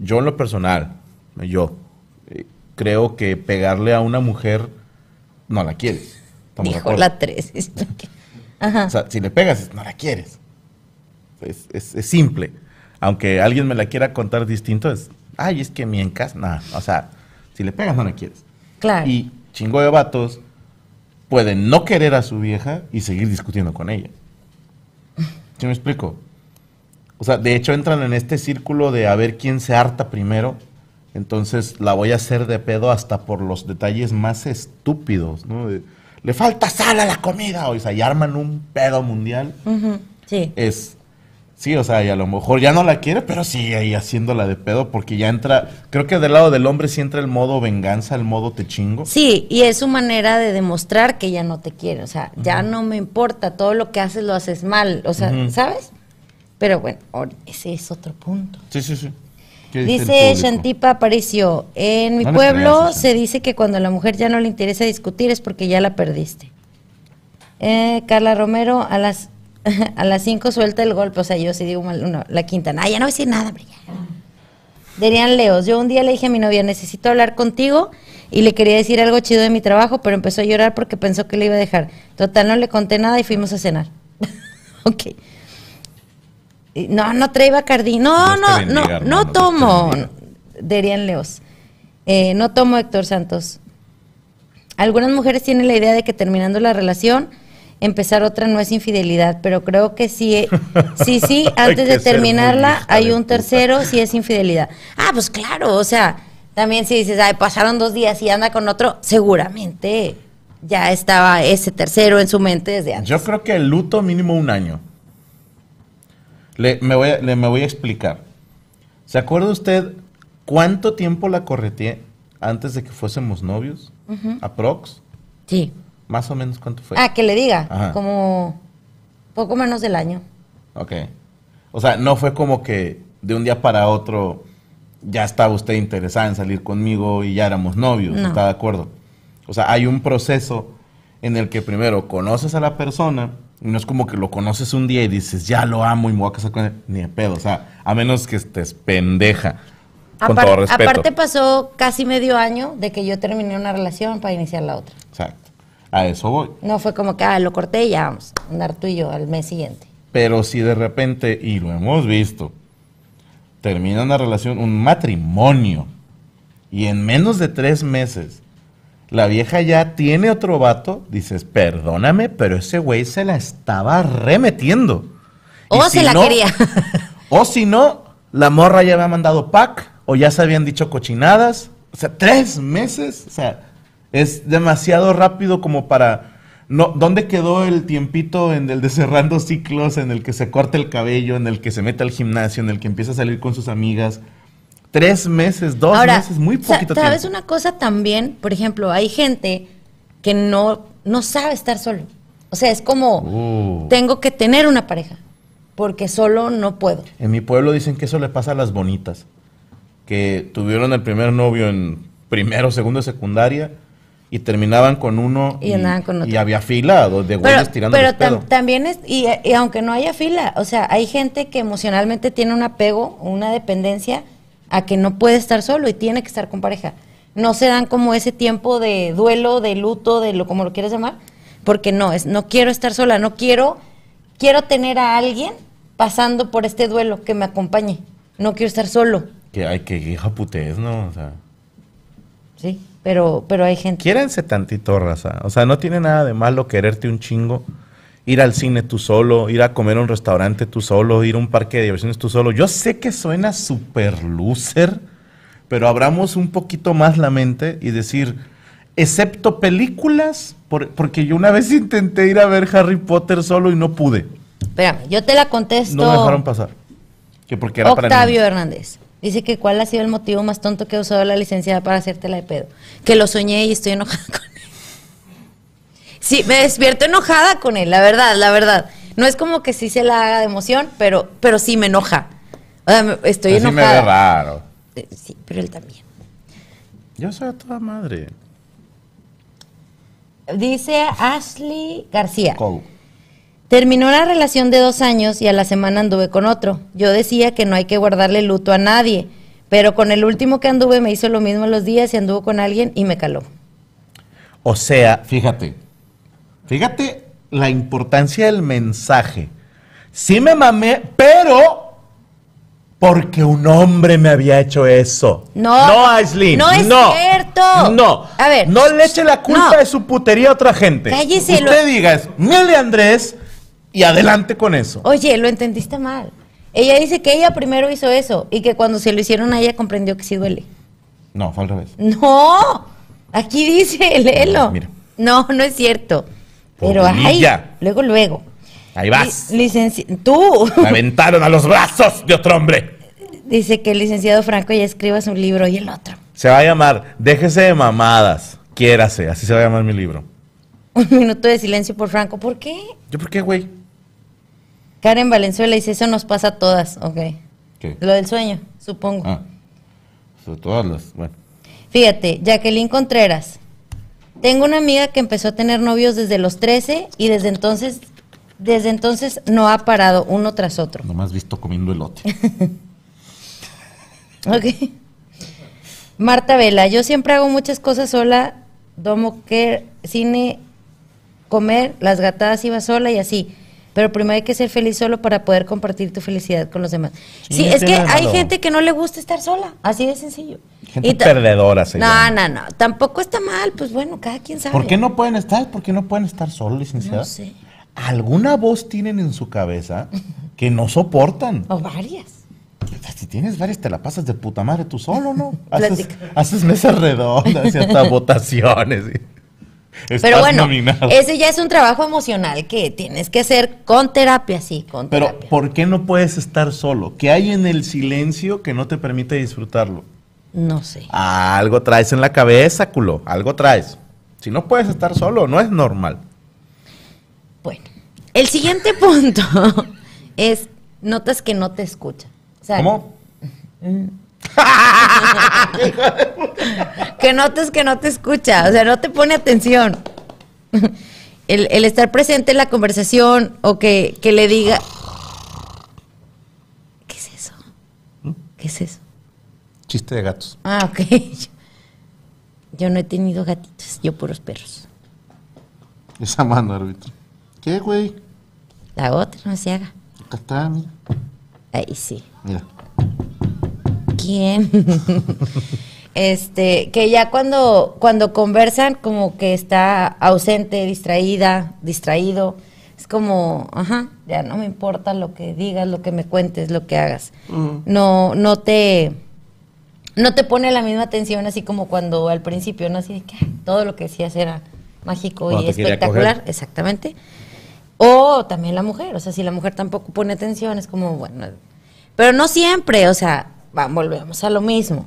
yo en lo personal, yo, eh, creo que pegarle a una mujer no la quieres. ¿Estamos de Dijo la tres. Ajá. O sea, si le pegas, no la quieres. Es, es- es simple. Aunque alguien me la quiera contar distinto, es, ay, es que mi en casa, nada. O sea, si le pegas, no la quieres. claro. Y chingo de vatos pueden no querer a su vieja y seguir discutiendo con ella. ¿Sí me explico? O sea, de hecho entran en este círculo de a ver quién se harta primero. Entonces la voy a hacer de pedo hasta por los detalles más estúpidos, ¿no? De, Le falta sal a la comida. O sea, y arman un pedo mundial. Ujú, Sí. Es, sí, o sea, y a lo mejor ya no la quiere, pero sigue ahí haciéndola de pedo porque ya entra, creo que del lado del hombre sí entra el modo venganza, el modo te chingo. Sí, y es su manera de demostrar que ya no te quiere. O sea, ya no me importa, todo lo que haces lo haces mal. O sea. ¿sabes? Pero bueno, ese es otro punto. Sí, sí, sí. ¿Qué dice? Shantipa Aparicio, en mi No pueblo creas, se dice que cuando a la mujer ya no le interesa discutir es porque ya la perdiste. Eh, Carla Romero, a las a las 5 suelta el golpe, o sea, yo sí digo mal, no, la quinta, ah, ya no voy a decir nada, hombre. Derian Leos, yo un día le dije a mi novia, necesito hablar contigo y le quería decir algo chido de mi trabajo, pero empezó a llorar porque pensó que le iba a dejar. Total, no le conté nada y fuimos a cenar. ok. No, no trae Bacardí. No, no, no, no te tomo. Derian Leos. Eh, no tomo Héctor Santos. Algunas mujeres tienen la idea de que terminando la relación, empezar otra no es infidelidad, pero creo que sí, eh, sí, sí, antes de terminarla hay un tercero, sí es infidelidad. Ah, pues claro, o sea, también si dices, ay, pasaron dos días y anda con otro, seguramente ya estaba ese tercero en su mente desde antes. Yo creo que el luto mínimo un año. Le, me, voy a, le- me voy a explicar. ¿Se acuerda usted cuánto tiempo la correteé antes de que fuésemos novios? ¿Aprox? Sí. Más o menos cuánto fue. Ah, que le diga, Ajá. como poco menos del año. Ok. O sea, no fue como que de un día para otro ya estaba usted interesada en salir conmigo y ya éramos novios, No. ¿está de acuerdo? O sea, hay un proceso en el que primero conoces a la persona y no es como que lo conoces un día y dices, ya lo amo y me voy a casar con él, ni de pedo. O sea, a menos que estés pendeja. Con Apar- todo respeto. Aparte pasó casi medio año de que yo terminé una relación para iniciar la otra. Exacto. A eso voy. No fue como que, ah, lo corté y ya vamos andar tú y yo al mes siguiente. Pero si de repente, y lo hemos visto, termina una relación, un matrimonio, y en menos de tres meses la vieja ya tiene otro vato, dices, perdóname, pero ese güey se la estaba remetiendo. O se la quería. o si no, la morra ya había mandado pack, o ya se habían dicho cochinadas. O sea, tres meses. O sea, es demasiado rápido como para... No, ¿Dónde quedó el tiempito en el de cerrando ciclos, en el que se corta el cabello, en el que se mete al gimnasio, en el que empieza a salir con sus amigas? Tres meses, dos Ahora, meses, muy poquito ¿sabes tiempo. una cosa también? Por ejemplo, hay gente que no, no sabe estar solo. O sea, es como, Uh. tengo que tener una pareja, porque solo no puedo. En mi pueblo dicen que eso le pasa a las bonitas, que tuvieron el primer novio en primero, segundo secundaria y terminaban con uno Y andaban con otro. y había fila de güeyes tirando pero el pedo. tam- también es, y, y aunque no haya fila, o sea, hay gente que emocionalmente tiene un apego, una dependencia a que no puede estar solo y tiene que estar con pareja. No se dan como ese tiempo de duelo, de luto, de lo como lo quieras llamar, porque no, es no quiero estar sola, no quiero quiero tener a alguien pasando por este duelo que me acompañe. No quiero estar solo. Que hay que hija putés, ¿no? O sea, Sí, pero pero hay gente quiérense tantito, raza. O sea, no tiene nada de malo quererte un chingo. Ir al cine tú solo, ir a comer a un restaurante tú solo, ir a un parque de diversiones tú solo. Yo sé que suena super loser, pero abramos un poquito más la mente y decir, excepto películas, por- porque yo una vez intenté ir a ver Harry Potter solo y no pude. Espérame, yo te la contesto. No me dejaron pasar. Que porque era para Octavio niños. Hernández. Dice que cuál ha sido el motivo más tonto que ha usado la licenciada para hacértela de pedo. Que lo soñé y estoy enojada con él. Sí, me despierto enojada con él, la verdad, la verdad. No es como que sí se la haga de emoción, pero, pero sí me enoja. O sea, estoy Así me ve enojada. raro. Eh, Sí, pero él también. Yo soy a toda madre. Dice Ashley García. Cole. Terminó la relación de dos años y a la semana anduve con otro. Yo decía que no hay que guardarle luto a nadie, pero con el último que anduve me hizo lo mismo los días y anduvo con alguien y me caló. O sea, fíjate, fíjate la importancia del mensaje. Sí me mamé, pero porque un hombre me había hecho eso. No, no, Aislinn, no es no, cierto. No, A ver, no le eche la culpa no. de su putería a otra gente. Cállese, Usted lo- diga, de Andrés y adelante con eso. Oye, lo entendiste mal. Ella dice que ella primero hizo eso y que cuando se lo hicieron a ella comprendió que sí duele. No, fue al revés. No, aquí dice, léelo. Mira. No, no es cierto. Pero Polilla. luego, luego. Ahí vas. Li- licenci- Tú. Me aventaron a los brazos de otro hombre. Dice que el licenciado Franco ya escriba su libro y el otro. Se va a llamar Déjese de mamadas. Quiérase, así se va a llamar mi libro. Un minuto de silencio por Franco. ¿Por qué? ¿Yo por qué, güey? Karen Valenzuela dice, eso nos pasa a todas. Ok. ¿Qué? Lo del sueño, supongo. Ah. Sobre todas las. Bueno. Fíjate, Jacqueline Contreras. Tengo una amiga que empezó a tener novios desde los 13 y desde entonces, desde entonces no ha parado uno tras otro. Nomás visto comiendo elote. Ok. Marta Vela, yo siempre hago muchas cosas sola, domo que cine, comer, las gatadas iba sola y así. Pero primero hay que ser feliz solo para poder compartir tu felicidad con los demás. Sí, Sí, es que hay malo. gente que no le gusta estar sola, así de sencillo. Gente Y perdedora se No, llama. no, no, tampoco está mal, pues bueno, cada quien sabe. ¿Por qué no pueden estar? ¿Por qué no pueden estar solos, licenciada? No sé. ¿Alguna voz tienen en su cabeza que no soportan? O varias. Si tienes varias, te la pasas de puta madre tú solo, ¿no? Haces, haces mesas redondas y hasta votaciones. y- Pero bueno, nominado. ese ya es un trabajo emocional que tienes que hacer con terapia, sí, con Pero, terapia. ¿por qué no puedes estar solo? ¿Qué hay en el silencio que no te permite disfrutarlo? No sé. Algo traes en la cabeza, culo. Algo traes. Si no puedes estar solo, no es normal. Bueno, el siguiente punto es notas que no te escucha. O sea, ¿Cómo? Que notas que no te escucha, o sea, no te pone atención. El, el estar presente en la conversación o que, que le diga... ¿Qué es eso? ¿Qué es eso? Chiste de gatos. Ah, ok. Yo no he tenido gatitos, yo puros perros. Esa mano, árbitro. ¿Qué, güey? La otra, no se haga. Acá está, mira. Ahí sí. Mira. ¿Quién? este, que ya cuando, cuando conversan, como que está ausente, distraída, distraído. Es como, ajá, ya no me importa lo que digas, lo que me cuentes, lo que hagas. No, no te, no te pone la misma atención así como cuando al principio, ¿no? Así de que todo lo que decías era mágico Cuando y espectacular, exactamente. O también la mujer, o sea, si la mujer tampoco pone atención, es como, bueno, pero no siempre, o sea, volvemos a lo mismo.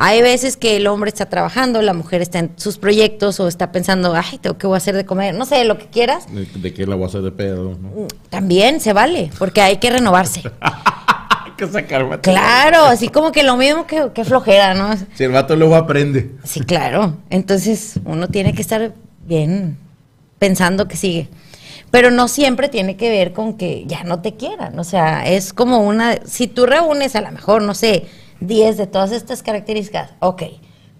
Hay veces que el hombre está trabajando, la mujer está en sus proyectos o está pensando, ay, tengo que voy a hacer de comer, no sé, lo que quieras. ¿De, de qué la voy a hacer de pedo? ¿no? También se vale, porque hay que renovarse. Hay que sacar vato. Claro, así como que lo mismo que, que flojera, ¿no? Si el vato luego aprende. Sí, claro. Entonces uno tiene que estar bien pensando que sigue. Pero no siempre tiene que ver con que ya no te quieran. O sea, es como una... Si tú reúnes a lo mejor, no sé, 10 de todas estas características, ok.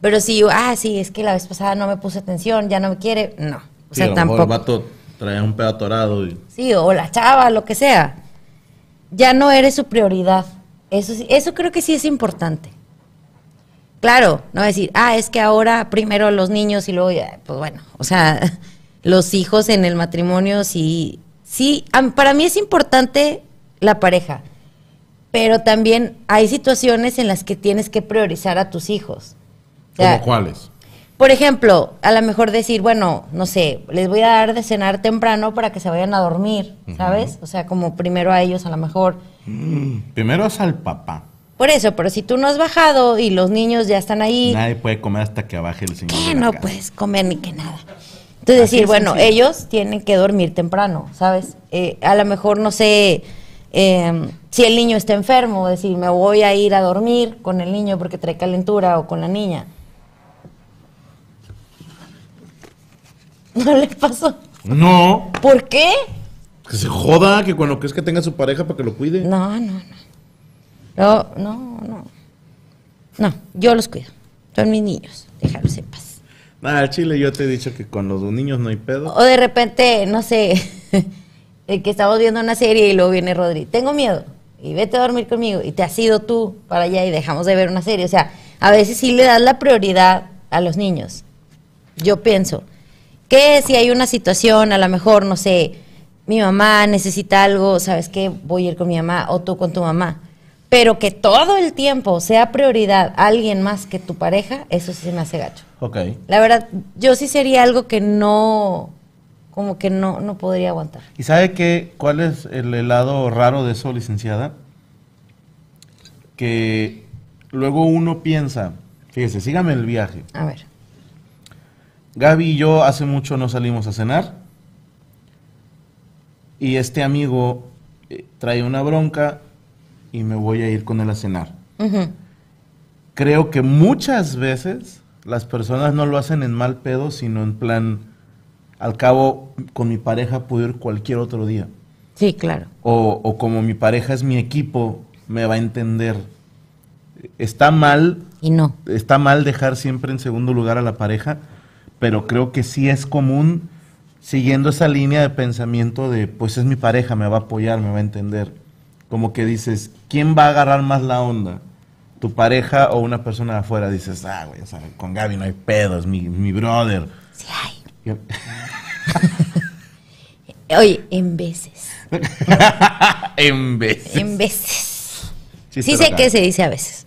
Pero si, ah, sí, es que la vez pasada no me puse atención, ya no me quiere, no. O Sí, sea, a lo mejor tampoco. el vato trae un pedo atorado y... Sí, o la chava, lo que sea. Ya no eres su prioridad. Eso, eso creo que sí es importante. Claro, no decir, ah, es que ahora primero los niños y luego ya, pues bueno, o sea, los hijos en el matrimonio sí, sí, para mí es importante la pareja, pero también hay situaciones en las que tienes que priorizar a tus hijos. O sea, ¿Como cuáles? por ejemplo, a lo mejor decir, bueno, no sé, les voy a dar de cenar temprano para que se vayan a dormir, ¿sabes? O sea, como primero a ellos a lo mejor. Primero es al papá. Por eso, pero si tú no has bajado y los niños ya están ahí, Nadie puede comer hasta que baje el señor. ¿qué? de la No casa. puedes comer ni que nada. Entonces Así decir, bueno, sencillo. ellos tienen que dormir temprano, ¿sabes? Eh, a lo mejor, no sé, eh, si el niño está enfermo, decir, me voy a ir a dormir con el niño porque trae calentura o con la niña. No le pasó. No, ¿Por qué? que se joda, que cuando crees que tenga su pareja para que lo cuide. No, no, no. No, no, no. No, yo los cuido. Son mis niños, déjalos en paz. Nada, al chile yo te he dicho que con los niños no hay pedo. O de repente, no sé, eh, que estamos viendo una serie y luego viene Rodri, tengo miedo, y vete a dormir conmigo, y te has ido tú para allá y dejamos de ver una serie. O sea, a veces sí le das la prioridad a los niños. Yo pienso que si hay una situación, a lo mejor, no sé, mi mamá necesita algo, ¿sabes qué? Voy a ir con mi mamá o tú con tu mamá. Pero que todo el tiempo sea prioridad alguien más que tu pareja, eso sí se me hace gacho. Ok. La verdad, yo sí sería algo que no, como que no, no podría aguantar. ¿Y sabe qué? ¿Cuál es el helado raro de eso, licenciada? Que luego uno piensa, fíjese, sígame el viaje. A ver. Gaby y yo hace mucho no salimos a cenar. Y este amigo eh, trae una bronca y me voy a ir con él a cenar. Creo que muchas veces las personas no lo hacen en mal pedo, sino en plan, al cabo, con mi pareja puedo ir cualquier otro día. Sí, claro. O, o como mi pareja es mi equipo, me va a entender. Está mal, Y no. está mal dejar siempre en segundo lugar a la pareja, pero creo que sí es común siguiendo esa línea de pensamiento de, pues es mi pareja, me va a apoyar, me va a entender. Como que dices, ¿quién va a agarrar más la onda? ¿Tu pareja o una persona de afuera? Dices, ah, güey, o sea, con Gaby no hay pedo, es mi, mi brother. Sí hay. Oye, en veces. en vez. En veces. Sí, sé que se dice a veces.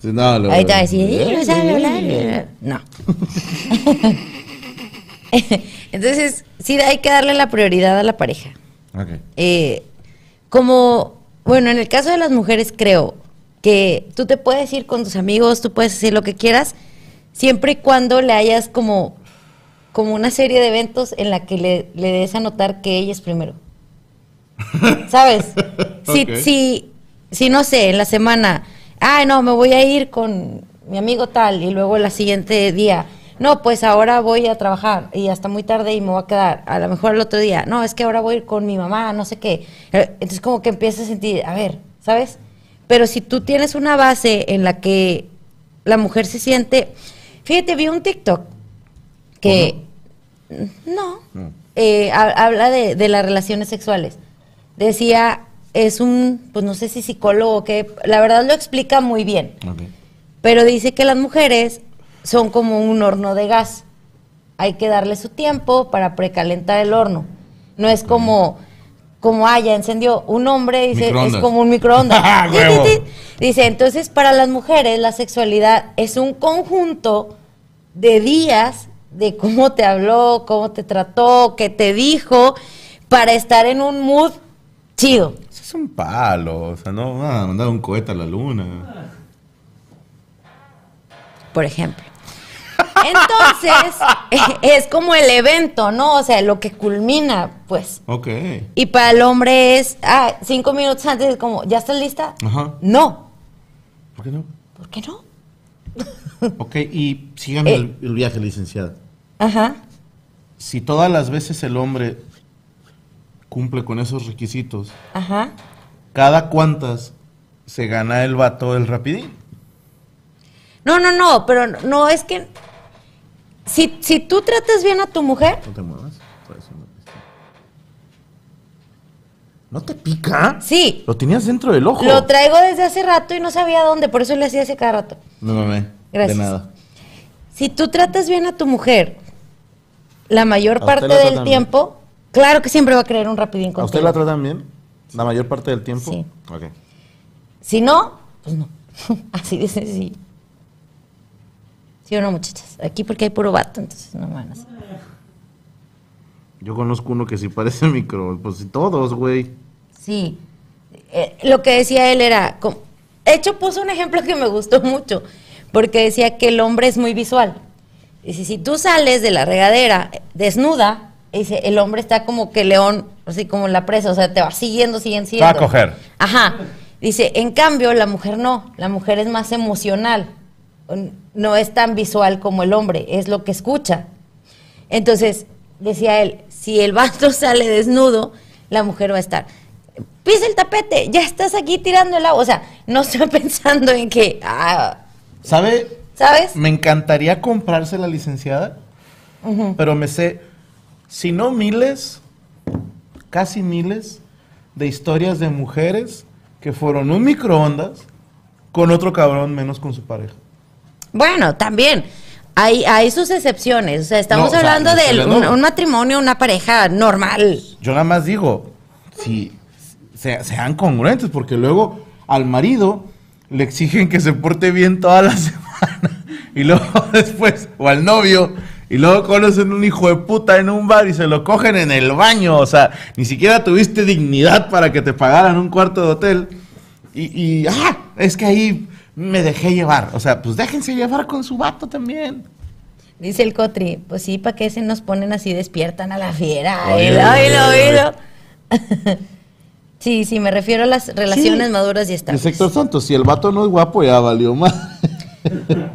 Sí, no, lo- Ahorita va a decir, "Eh, no sabe hablar". No. Entonces, sí hay que darle la prioridad a la pareja. Eh, como, bueno, en el caso de las mujeres creo que tú te puedes ir con tus amigos, tú puedes hacer lo que quieras, siempre y cuando le hayas como, como una serie de eventos en la que le, le des a notar que ella es primero. ¿Sabes? Si, si, no sé, en la semana, ay, no, me voy a ir con mi amigo tal, y luego el siguiente día, no, pues ahora voy a trabajar y hasta muy tarde y me voy a quedar. A lo mejor el otro día, no, es que ahora voy a ir con mi mamá, no sé qué. Eh, Entonces como que empiezas a sentir, a ver, ¿sabes? Pero si tú tienes una base en la que la mujer se siente... Fíjate, vi un TikTok que No. Eh, ha- habla de, de las relaciones sexuales. Decía, es un, pues no sé si psicólogo o qué, la verdad lo explica muy bien. Pero dice que las mujeres son como un horno de gas. Hay que darle su tiempo para precalentar el horno. No es como, como ah, ya encendió. Un hombre dice, Microondas. es como un microondas. ¡Ah. Dice, entonces para las mujeres la sexualidad es un conjunto de días de cómo te habló, cómo te trató, qué te dijo, para estar en un mood chido. Ese es un palo. O sea, no van a mandar un cohete a la luna. por ejemplo. Entonces, es como el evento, ¿no? O sea, lo que culmina, pues. Ok. Y para el hombre es, ah, cinco minutos antes es como, ¿ya estás lista? Ajá. No. ¿Por qué no? ¿Por qué no? Ok, y síganme Eh. el, el viaje, licenciada. Ajá. Si todas las veces el hombre cumple con esos requisitos, Ajá. ¿cada cuántas se gana el vato el rapidín? No, no, no, pero no es que. Si, si tú tratas bien a tu mujer, No te muevas. no te- ¿No te pica? sí. Lo tenías dentro del ojo. Lo traigo desde hace rato y no sabía dónde, por eso le hacía hace cada rato. No mamé. Gracias. De nada. Si tú tratas bien a tu mujer, la mayor ¿A usted parte la del bien? tiempo, claro que siempre va a querer un rapidín ¿A contigo. usted la tratan bien? ¿La mayor parte del tiempo? Sí. Ok. Si no, pues no. Así de sencillo. ¿Sí o no, muchachas? Aquí porque hay puro vato, entonces no me van a hacer. Yo conozco uno que sí parece micro. Pues sí, todos, güey. Sí. Eh, lo que decía él era. como- de hecho, puso un ejemplo que me gustó mucho. Porque decía que el hombre es muy visual. Dice: si tú sales de la regadera eh, desnuda, dice, el hombre está como que león, así como en la presa, o sea, te va siguiendo, siguiendo, va a siguiendo. coger. Ajá. Dice: en cambio, la mujer no. La mujer es más emocional. No es tan visual como el hombre, es lo que escucha. Entonces, decía él, si el vato sale desnudo, la mujer va a estar, pisa el tapete, ya estás aquí tirando el agua. O sea, no estoy pensando en que, ah, ¿Sabe? ¿sabes? Me encantaría comprarse la licenciada, pero me sé, si no miles, casi miles de historias de mujeres que fueron un microondas con otro cabrón menos con su pareja. Bueno, también. Hay, hay sus excepciones. O sea, estamos No, o sea, hablando de un, matrimonio, una pareja normal. Yo nada más digo, si se- sean congruentes, porque luego al marido le exigen que se porte bien toda la semana y luego después, o al novio, y luego conocen un hijo de puta en un bar y se lo cogen en el baño, o sea, ni siquiera tuviste dignidad para que te pagaran un cuarto de hotel y, y, ah, es que ahí me dejé llevar, o sea, pues déjense llevar con su vato también. Dice el Cotri, pues sí, ¿para qué se nos ponen así despiertan a la fiera? Oílo, Oílo, oílo, sí, sí, me refiero a las relaciones Sí. maduras y estables. Héctor Santos, si el vato no es guapo ya valió más.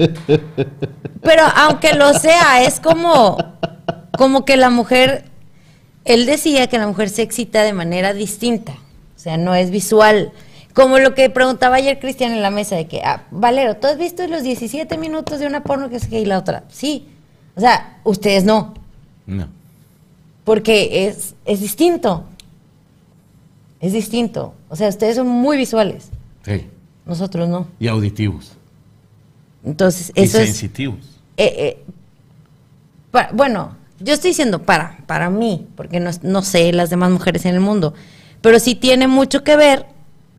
Pero aunque lo sea, es como, como que la mujer, él decía que la mujer se excita de manera distinta, o sea, no es visual. Como lo que preguntaba ayer Cristian en la mesa, de que, ah, Valero, ¿tú has visto los 17 minutos de una porno que es que y la otra? Sí. O sea, ustedes no, No. porque es, es distinto. Es distinto. O sea, ustedes son muy visuales, Sí. nosotros no. Y auditivos. Entonces, Y eso sensitivos. eh, eh, bueno, yo estoy diciendo para, para mí, porque no, no sé las demás mujeres en el mundo, pero sí tiene mucho que ver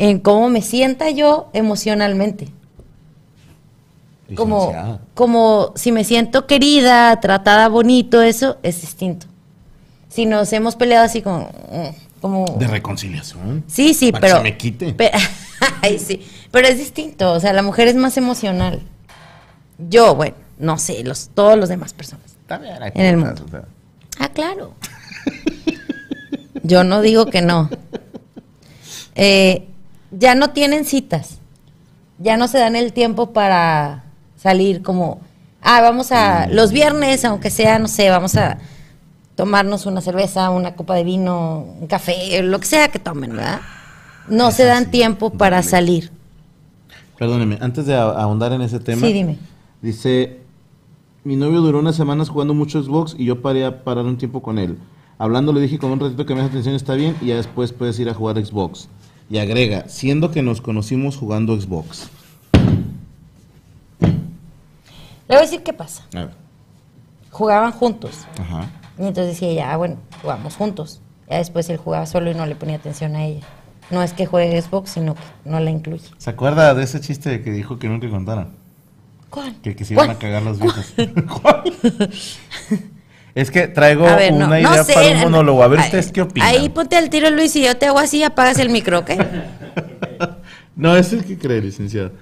en cómo me sienta yo emocionalmente. Como, Licenciada. como si me siento querida, tratada bonito, eso es distinto. Si nos hemos peleado así como... mm, como De reconciliación. Sí, sí, Para que pero. se me quite. pe- Ay, sí. Pero es distinto. O sea, la mujer es más emocional. Yo, bueno, no sé, los, todos los demás personas. También hay En el mundo. Ah, claro. Yo no digo que no. Eh, ya no tienen citas. Ya no se dan el tiempo para salir como, ah, vamos a, los viernes, aunque sea, no sé, vamos a tomarnos una cerveza, una copa de vino, un café, lo que sea que tomen, ¿verdad? No se dan tiempo para salir. Perdóneme, antes de ahondar en ese tema. Sí, dime. Dice Mi novio duró unas semanas jugando mucho Xbox y yo paré a parar un tiempo con él. Hablando le dije con un ratito que me hace atención está bien y ya después puedes ir a jugar Xbox. Y agrega, siendo que nos conocimos jugando Xbox. Le voy a decir qué pasa. A ver. Jugaban juntos. Ajá. Y entonces decía ella, ah, bueno, jugamos juntos. Ya después él jugaba solo y no le ponía atención a ella. No es que juegue Xbox, sino que no la incluye. ¿Se acuerda de ese chiste que dijo que nunca contaran? ¿Cuál? Que, que se iban ¿Cuál? a cagar los viejos. ¿Cuál? es que traigo A ver, una no idea sé, para un monólogo. A ver ahí- ustedes qué opinan. Ahí ponte al tiro, Luis, y yo te hago así y apagas el micro, ¿ok? No, es el que cree, licenciado.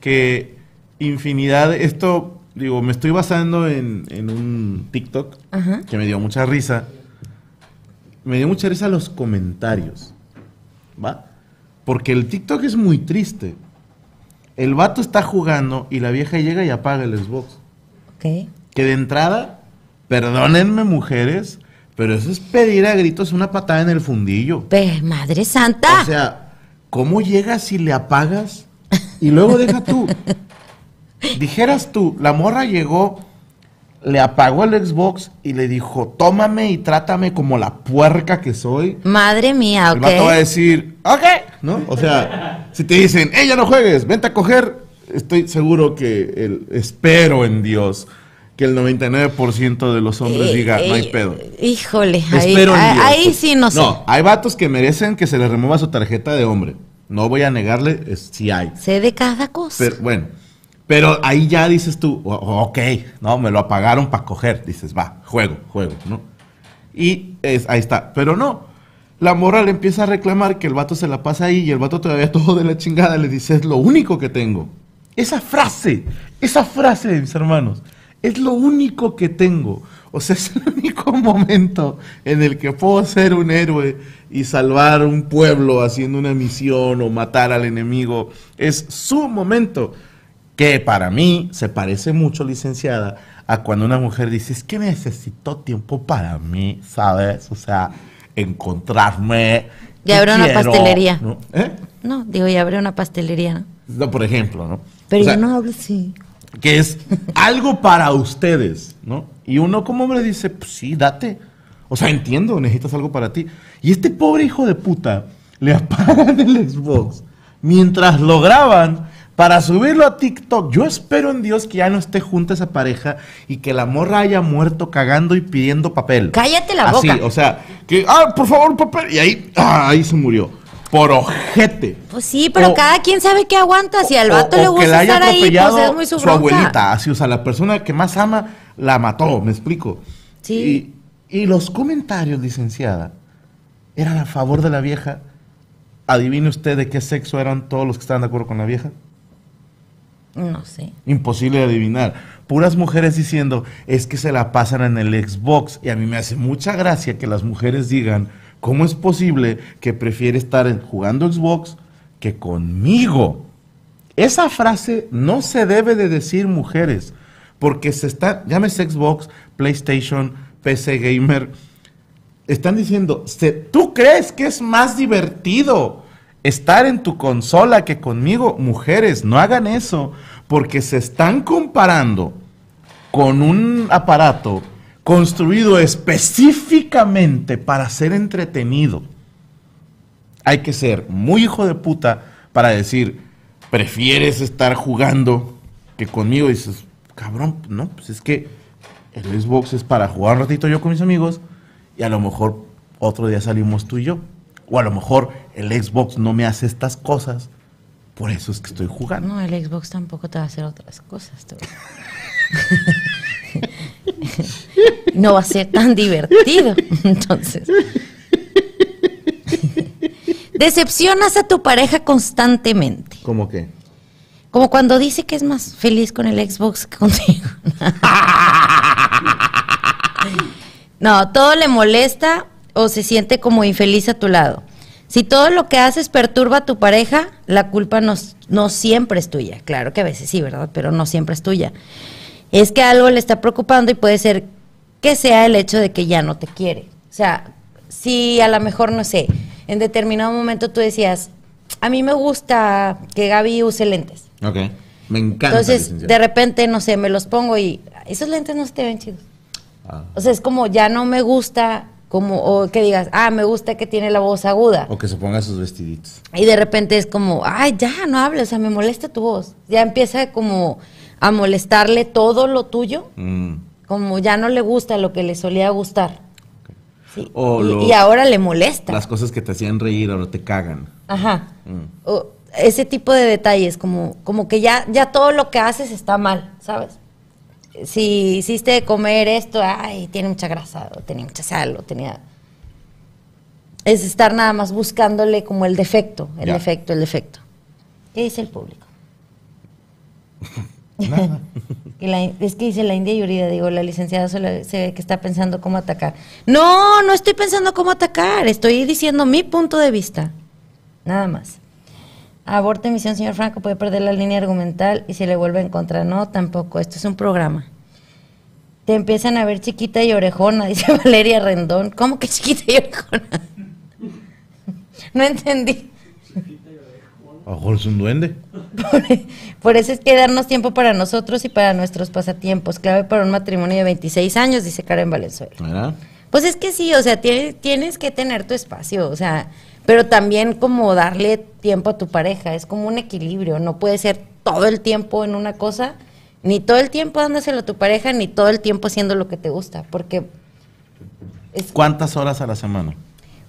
Que infinidad, esto, digo, me estoy basando en, en un TikTok Ajá. que me dio mucha risa. Me dio mucha risa los comentarios. ¿Va? Porque el TikTok es muy triste. El vato está jugando y la vieja llega y apaga el Xbox. Ok. Que de entrada, perdónenme mujeres, pero eso es pedir a gritos una patada en el fundillo. Pe- Madre Santa. O sea, ¿cómo llegas y le apagas? Y luego deja tú. Dijeras tú, la morra llegó, le apagó el Xbox y le dijo, tómame y trátame como la puerca que soy. Madre mía, El vato va a ok. decir, ok, ¿no? O sea, si te dicen, ella no juegues, vente a coger, estoy seguro que, el, espero en Dios, que el 99% de los hombres Eh, diga, no hay eh, pedo. Híjole, ahí, ahí sí no sé. No, hay vatos que merecen que se les remueva su tarjeta de hombre. No voy a negarle, es, sí hay. Sé de cada cosa. Pero bueno, pero ahí ya dices tú, "O- ok, no, me lo apagaron para coger. Dices, va, juego, juego, ¿no? Y es, ahí está. Pero no, la morra le empieza a reclamar que el vato se la pasa ahí y el vato todavía todo de la chingada le dice, es lo único que tengo. Esa frase, esa frase, mis hermanos, es lo único que tengo. O sea, es el único momento en el que puedo ser un héroe y salvar un pueblo haciendo una misión o matar al enemigo. Es su momento. Que para mí se parece mucho, licenciada, a cuando una mujer dice, es que necesito tiempo para mí, ¿sabes? O sea, encontrarme. Y ¿qué abre una quiero?", pastelería. ¿no? ¿Eh? No, digo, ya abrió una pastelería, ¿no? No, por ejemplo, ¿no? Pero O sea, yo no hablo así. Que es algo para ustedes, ¿no? Y uno como hombre dice, pues sí, date. O sea, entiendo, necesitas algo para ti. Y este pobre hijo de puta le apagan el Xbox mientras lo graban para subirlo a TikTok. Yo espero en Dios que ya no esté junta esa pareja y que la morra haya muerto cagando y pidiendo papel. Cállate la Así, boca. o sea, que, ah, por favor, papel. Y ahí, ah, ahí se murió. Por ojete. Pues sí, pero O- cada quien sabe qué aguanta. Si al vato o le que gusta estar ahí, pues es muy su, su abuelita, así, o sea, la persona que más ama la mató, me explico. Sí. Y, y los comentarios, licenciada, eran a favor de la vieja. Adivine usted de qué sexo eran todos los que estaban de acuerdo con la vieja. No sé. Imposible de adivinar. Puras mujeres diciendo, es que se la pasan en el Xbox. Y a mí me hace mucha gracia que las mujeres digan, ¿cómo es posible que prefiere estar jugando Xbox que conmigo? Esa frase no se debe de decir mujeres, porque se está, llámese Xbox, PlayStation, PC Gamer, están diciendo, "Se- ¿tú crees que es más divertido estar en tu consola que conmigo? Mujeres, no hagan eso, porque se están comparando con un aparato construido específicamente para ser entretenido. Hay que ser muy hijo de puta para decir, prefieres estar jugando que conmigo. Y dices, cabrón, no, pues es que el Xbox es para jugar un ratito yo con mis amigos y a lo mejor otro día salimos tú y yo. O a lo mejor el Xbox no me hace estas cosas, por eso es que estoy jugando. No, el Xbox tampoco te va a hacer otras cosas. tú. no va a ser tan divertido. Entonces. Decepcionas a tu pareja constantemente. ¿Cómo que? Como cuando dice que es más feliz con el Xbox que contigo. no, todo le molesta o se siente como infeliz a tu lado. Si todo lo que haces perturba a tu pareja, la culpa no, no siempre es tuya. Claro que a veces sí, ¿verdad? Pero no siempre es tuya. Es que algo le está preocupando y puede ser que sea el hecho de que ya no te quiere. O sea, si a lo mejor, no sé, en determinado momento tú decías, a mí me gusta que Gaby use lentes. Ok. Me encanta. Entonces, licenciado. de repente, no sé, me los pongo y esos lentes no se te ven chidos. Ah. O sea, es como ya no me gusta, como, o que digas, ah, me gusta que tiene la voz aguda. O que se ponga sus vestiditos. Y de repente es como, ay, ya, no hables, o sea, me molesta tu voz. Ya empieza como a molestarle todo lo tuyo, Mm. como ya no le gusta lo que le solía gustar. Sí. O y, ahora le molesta. Las cosas que te hacían reír ahora te cagan. Ajá. Mm. O ese tipo de detalles, como, como que ya, ya todo lo que haces está mal, ¿sabes? Si hiciste de comer esto, ay, tiene mucha grasa, o tenía mucha sal, o tenía... Es estar nada más buscándole como el defecto, el Ya. defecto, el defecto. ¿Qué dice el público? Es que dice la India Yurida, digo, la licenciada se ve que está pensando cómo atacar. No, no estoy pensando cómo atacar, estoy diciendo mi punto de vista. Nada más. Aborte misión, señor Franco, puede perder la línea argumental y se le vuelve en contra. No, tampoco, esto es un programa. Te empiezan a ver chiquita y orejona, dice Valeria Rendón. ¿Cómo que chiquita y orejona? No entendí. A lo mejor es un duende. Por, por eso es que darnos tiempo para nosotros y para nuestros pasatiempos. Clave para un matrimonio de 26 años, dice Karen Valenzuela. ¿Verdad? Pues es que sí, o sea, tienes, tienes que tener tu espacio, o sea, pero también como darle tiempo a tu pareja, es como un equilibrio, no puede ser todo el tiempo en una cosa, ni todo el tiempo dándoselo a tu pareja, ni todo el tiempo haciendo lo que te gusta, porque es, ¿Cuántas horas a la semana?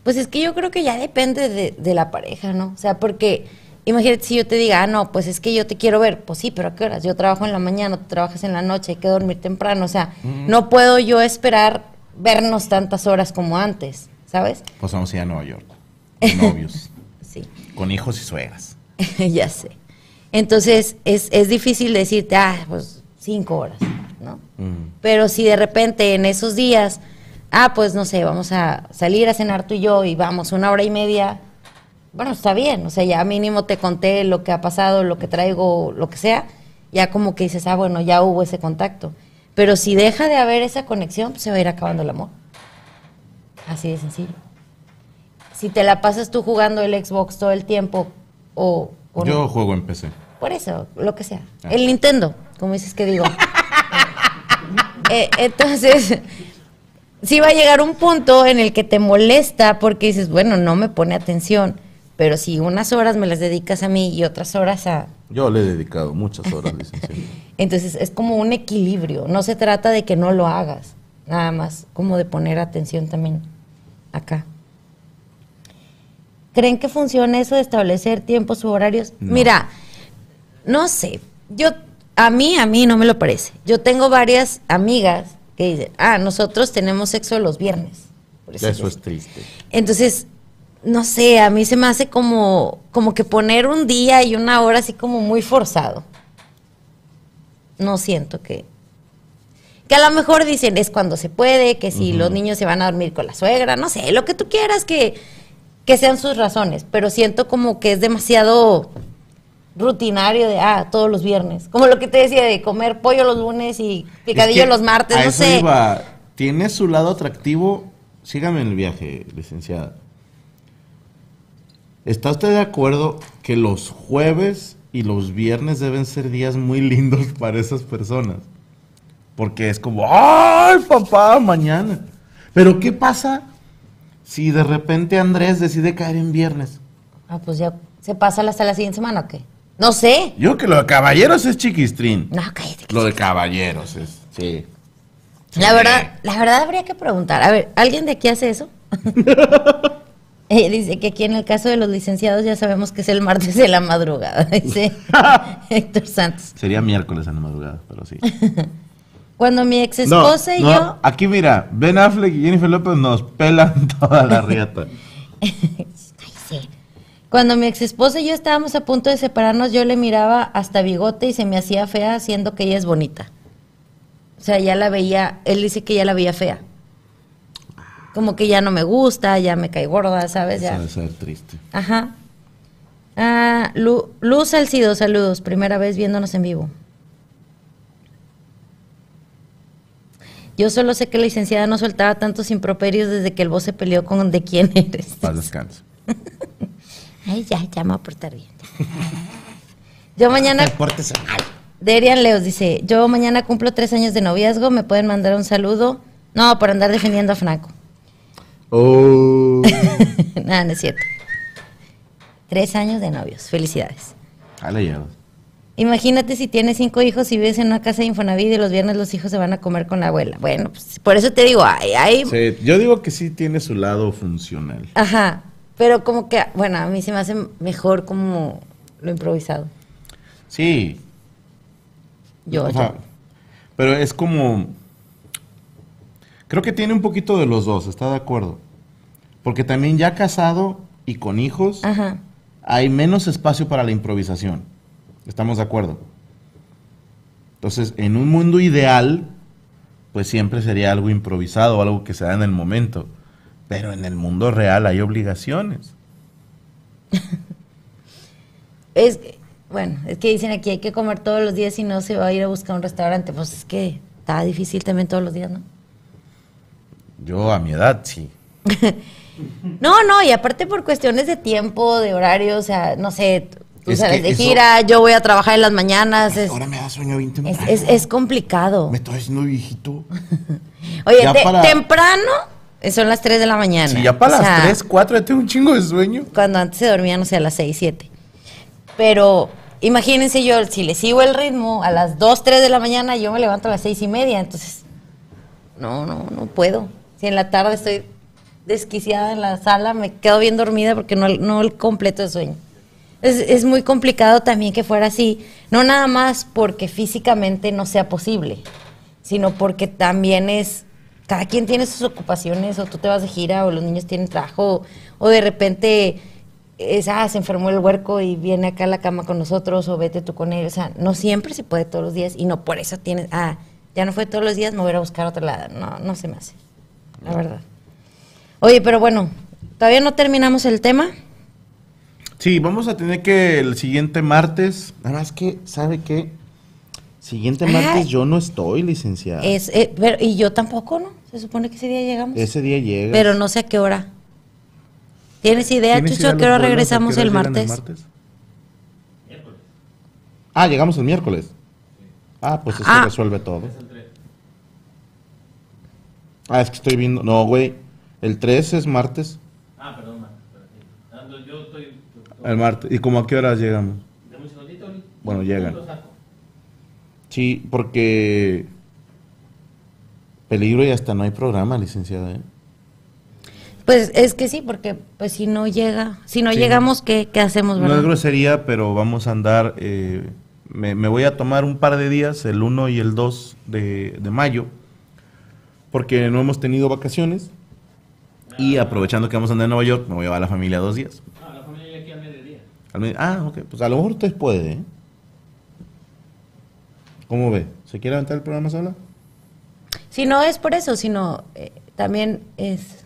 pues es que yo creo que ya depende de, de la pareja, ¿no? O sea, porque imagínate si yo te diga, ah, no, pues es que yo te quiero ver, pues sí, pero ¿a qué horas? Yo trabajo en la mañana, tú trabajas en la noche, hay que dormir temprano, o sea, no puedo yo esperar vernos tantas horas como antes, ¿sabes? Pues vamos a ir a Nueva York. Con novios. Sí, con hijos y suegras. ya sé. Entonces, es, es difícil decirte, ah, pues cinco horas, ¿no? Mm. Pero si de repente en esos días, ah, pues no sé, vamos a salir a cenar tú y yo y vamos una hora y media, bueno, está bien, o sea, ya mínimo te conté lo que ha pasado, lo que traigo, lo que sea, ya como que dices, ah, bueno, ya hubo ese contacto. Pero si deja de haber esa conexión, pues se va a ir acabando el amor. Así de sencillo. Si te la pasas tú jugando el Xbox todo el tiempo o... o no, Yo juego en PC. por eso, lo que sea. Ah. El Nintendo, como dices que digo. Eh, entonces, sí va a llegar un punto en el que te molesta porque dices, bueno, no me pone atención. Pero si unas horas me las dedicas a mí y otras horas a... Yo le he dedicado muchas horas, licenciado. Entonces es como un equilibrio. No se trata de que no lo hagas, nada más, como de poner atención también acá. ¿Creen que funciona eso de establecer tiempos u horarios? No. Mira, no sé. Yo, a mí, a mí no me lo parece. Yo tengo varias amigas que dicen, ah, nosotros tenemos sexo los viernes. por Eso es triste. entonces, no sé, a mí se me hace como, como que poner un día y una hora así como muy forzado. No siento que... Que a lo mejor dicen es cuando se puede, que si los niños se van a dormir con la suegra, no sé, lo que tú quieras que, que sean sus razones, pero siento como que es demasiado rutinario de, ah, todos los viernes. Como lo que te decía de comer pollo los lunes y picadillo Es que los martes, a no eso sé. iba. Tiene su lado atractivo. Sígame en el viaje, licenciada. ¿Está usted de acuerdo que los jueves y los viernes deben ser días muy lindos para esas personas? Porque es como, ¡ay, papá, mañana! Pero ¿qué pasa si de repente Andrés decide caer en viernes? Ah, pues ya se pasa hasta la siguiente semana o qué? No sé. Yo que lo de caballeros es chiquistrín. No, cállate. Lo de caballeros es, sí. La verdad, la verdad habría que preguntar. A ver, ¿alguien de aquí hace eso? Eh, dice que aquí en el caso de los licenciados ya sabemos que es el martes de la madrugada, dice Héctor Santos. Sería miércoles en la madrugada, pero sí. Cuando mi ex esposa y no, yo... Aquí mira, Ben Affleck y Jennifer López nos pelan toda la riata. Sí. Cuando mi ex esposa y yo estábamos a punto de separarnos, yo le miraba hasta bigote y se me hacía fea, siendo que ella es bonita. O sea, ya la veía, él dice que ya la veía fea. Como que ya no me gusta, ya me cae gorda, ¿sabes? Ya. debe ser triste. Ajá. Ah, Lu- Luz Salcido, saludos. Primera vez viéndonos en vivo. Yo solo sé que la licenciada no soltaba tantos improperios desde que el voz se peleó con de quién eres. Paz descanse. Ay, ya, ya me voy a portar bien. Yo mañana, Pórtese mal. Derian Leos dice, yo mañana cumplo tres años de noviazgo, me pueden mandar un saludo. No, por andar defendiendo a Franco. Oh. Nada, no es cierto. Tres años de novios, felicidades. Ah, llevas. Imagínate si tienes cinco hijos y vives en una casa de Infonavit y los viernes los hijos se van a comer con la abuela. Bueno, pues por eso te digo, hay Sí, yo digo que sí tiene su lado funcional. Ajá, pero como que, bueno, a mí se me hace mejor como lo improvisado. Sí. Yo, O sea, yo. pero es como. Creo que tiene un poquito de los dos, ¿está de acuerdo? Porque también ya casado y con hijos, Ajá. hay menos espacio para la improvisación. ¿Estamos de acuerdo? Entonces, en un mundo ideal, pues siempre sería algo improvisado, algo que se da en el momento. Pero en el mundo real hay obligaciones. Es, bueno, es que dicen aquí hay que comer todos los días y no se va a ir a buscar un restaurante. Pues es que está difícil también todos los días, ¿no? Yo a mi edad, sí. No, no, y aparte por cuestiones de tiempo, de horario, o sea, no sé, tú Es sales de gira, yo voy a trabajar en las mañanas, es, Ahora me da sueño 20 es, es- es complicado. Me estoy haciendo viejito. Oye, te- para- temprano eh, son las 3 de la mañana. Si ya para O sea, las 3, 4 ya tengo un chingo de sueño. cuando antes se dormía, no sé, a las 6, 7. Pero imagínense yo, si le sigo el ritmo a las 2, 3 de la mañana, yo me levanto a las 6 y media. Entonces, no, no, no puedo. Si en la tarde estoy desquiciada en la sala, me quedo bien dormida porque no, no el completo de sueño. Es, es muy complicado también que fuera así, no nada más porque físicamente no sea posible, sino porque también es, cada quien tiene sus ocupaciones, o tú te vas de gira, o los niños tienen trabajo, o de repente es, ah, se enfermó el huerco y viene acá a la cama con nosotros, o vete tú con él, o sea, no siempre se puede todos los días, y no por eso tienes, ah, ya no fue todos los días, me voy a buscar a otro lado, no, no se me hace, la verdad. Oye, pero bueno, todavía no terminamos el tema. Sí, vamos a tener que el siguiente martes. Nada más que, ¿sabe qué? Siguiente Ay. martes yo no estoy, licenciada. Es, eh, pero, y yo tampoco, ¿no? Se supone que ese día llegamos. Ese día llega. Pero no sé a qué hora. ¿Tienes idea, ¿Tienes Chucho, idea a qué hora regresamos ¿A qué el hora llegan martes? Ah, llegamos el miércoles. Ah, pues eso Ah. resuelve todo. Ah, es que estoy viendo. No, güey. El 3 es martes. Ah, perdón, yo estoy. El martes. ¿Y como a qué horas llegamos? Un segundito. Bueno, llegan. Sí, porque. Peligro y hasta no hay programa, licenciada. ¿eh? Pues es que sí, porque pues si no llega, si no Sí. llegamos, ¿qué, qué hacemos, No verdad? es grosería, pero vamos a andar. eh, me, me voy a tomar un par de días, el 1 y el 2 de, de mayo, porque no hemos tenido vacaciones. Y aprovechando que vamos a andar en Nueva York, me voy a llevar a la familia dos días. Ah, la familia llega aquí al mediodía. Al ah, ok, pues a lo mejor usted puede, ¿eh? ¿Cómo ve? ¿Se quiere aventar el programa sola? Si no es por eso, sino eh, también es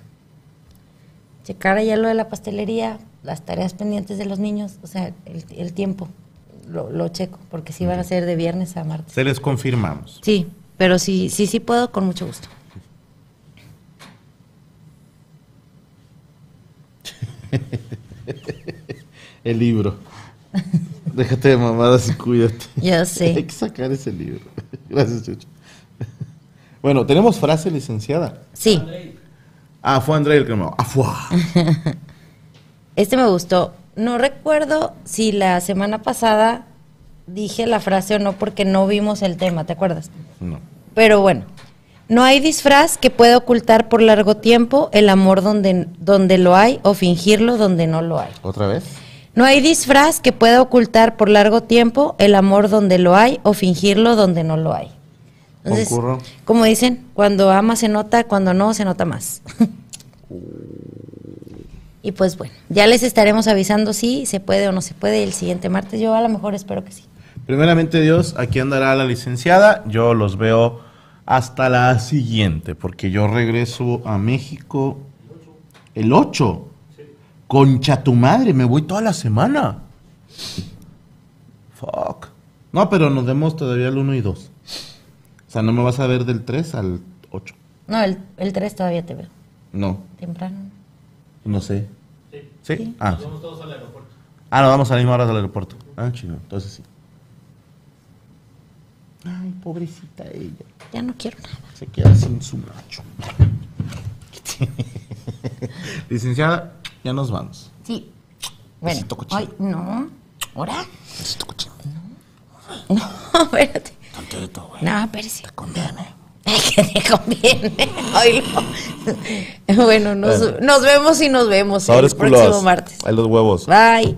checar allá lo de la pastelería, las tareas pendientes de los niños, o sea, el, el tiempo, lo, lo checo, porque sí van a ser de viernes a martes. Se les confirmamos. Sí, pero sí, sí, sí puedo, con mucho gusto. El libro. Déjate de mamadas y cuídate. Ya sé. Hay que sacar ese libro. Gracias, Chucho. Bueno, tenemos frase licenciada. Sí, Ah, fue André el que me... Ah, fuá. este me gustó. No recuerdo si la semana pasada dije la frase o no, porque no vimos el tema, ¿te acuerdas? No. Pero bueno, no hay disfraz que pueda ocultar por largo tiempo el amor donde, donde lo hay o fingirlo donde no lo hay. ¿Otra vez? No hay disfraz que pueda ocultar por largo tiempo el amor donde lo hay o fingirlo donde no lo hay. Entonces, Concurro. como dicen, cuando ama se nota, cuando no se nota más. y pues bueno, ya les estaremos avisando si se puede o no se puede el siguiente martes. Yo a lo mejor espero que sí. Primeramente Dios, aquí andará la licenciada. Yo los veo hasta la siguiente, porque yo regreso a México el 8. Concha tu madre, me voy toda la semana. Fuck. No, pero nos vemos todavía el 1 y 2. O sea, no me vas a ver del 3 al 8. No, el, el 3 todavía te veo. No, Temprano. no sé. Sí. ¿Sí? Ah, Nos vamos todos al aeropuerto. ah, nos vamos a la misma hora al aeropuerto. Ah, chido, entonces sí. Ay, pobrecita ella. Ya no quiero nada. Se queda sin su macho. Licenciada, ya nos vamos. Sí. Bueno, cochino. ay, no. ¿Ahora? No, no, espérate. Todo, güey. No, espérate. Te conviene. Ay, que te conviene. Oílo. Bueno, nos, Bueno. nos vemos y nos vemos Sobres el próximo martes. Ahí los huevos. Bye.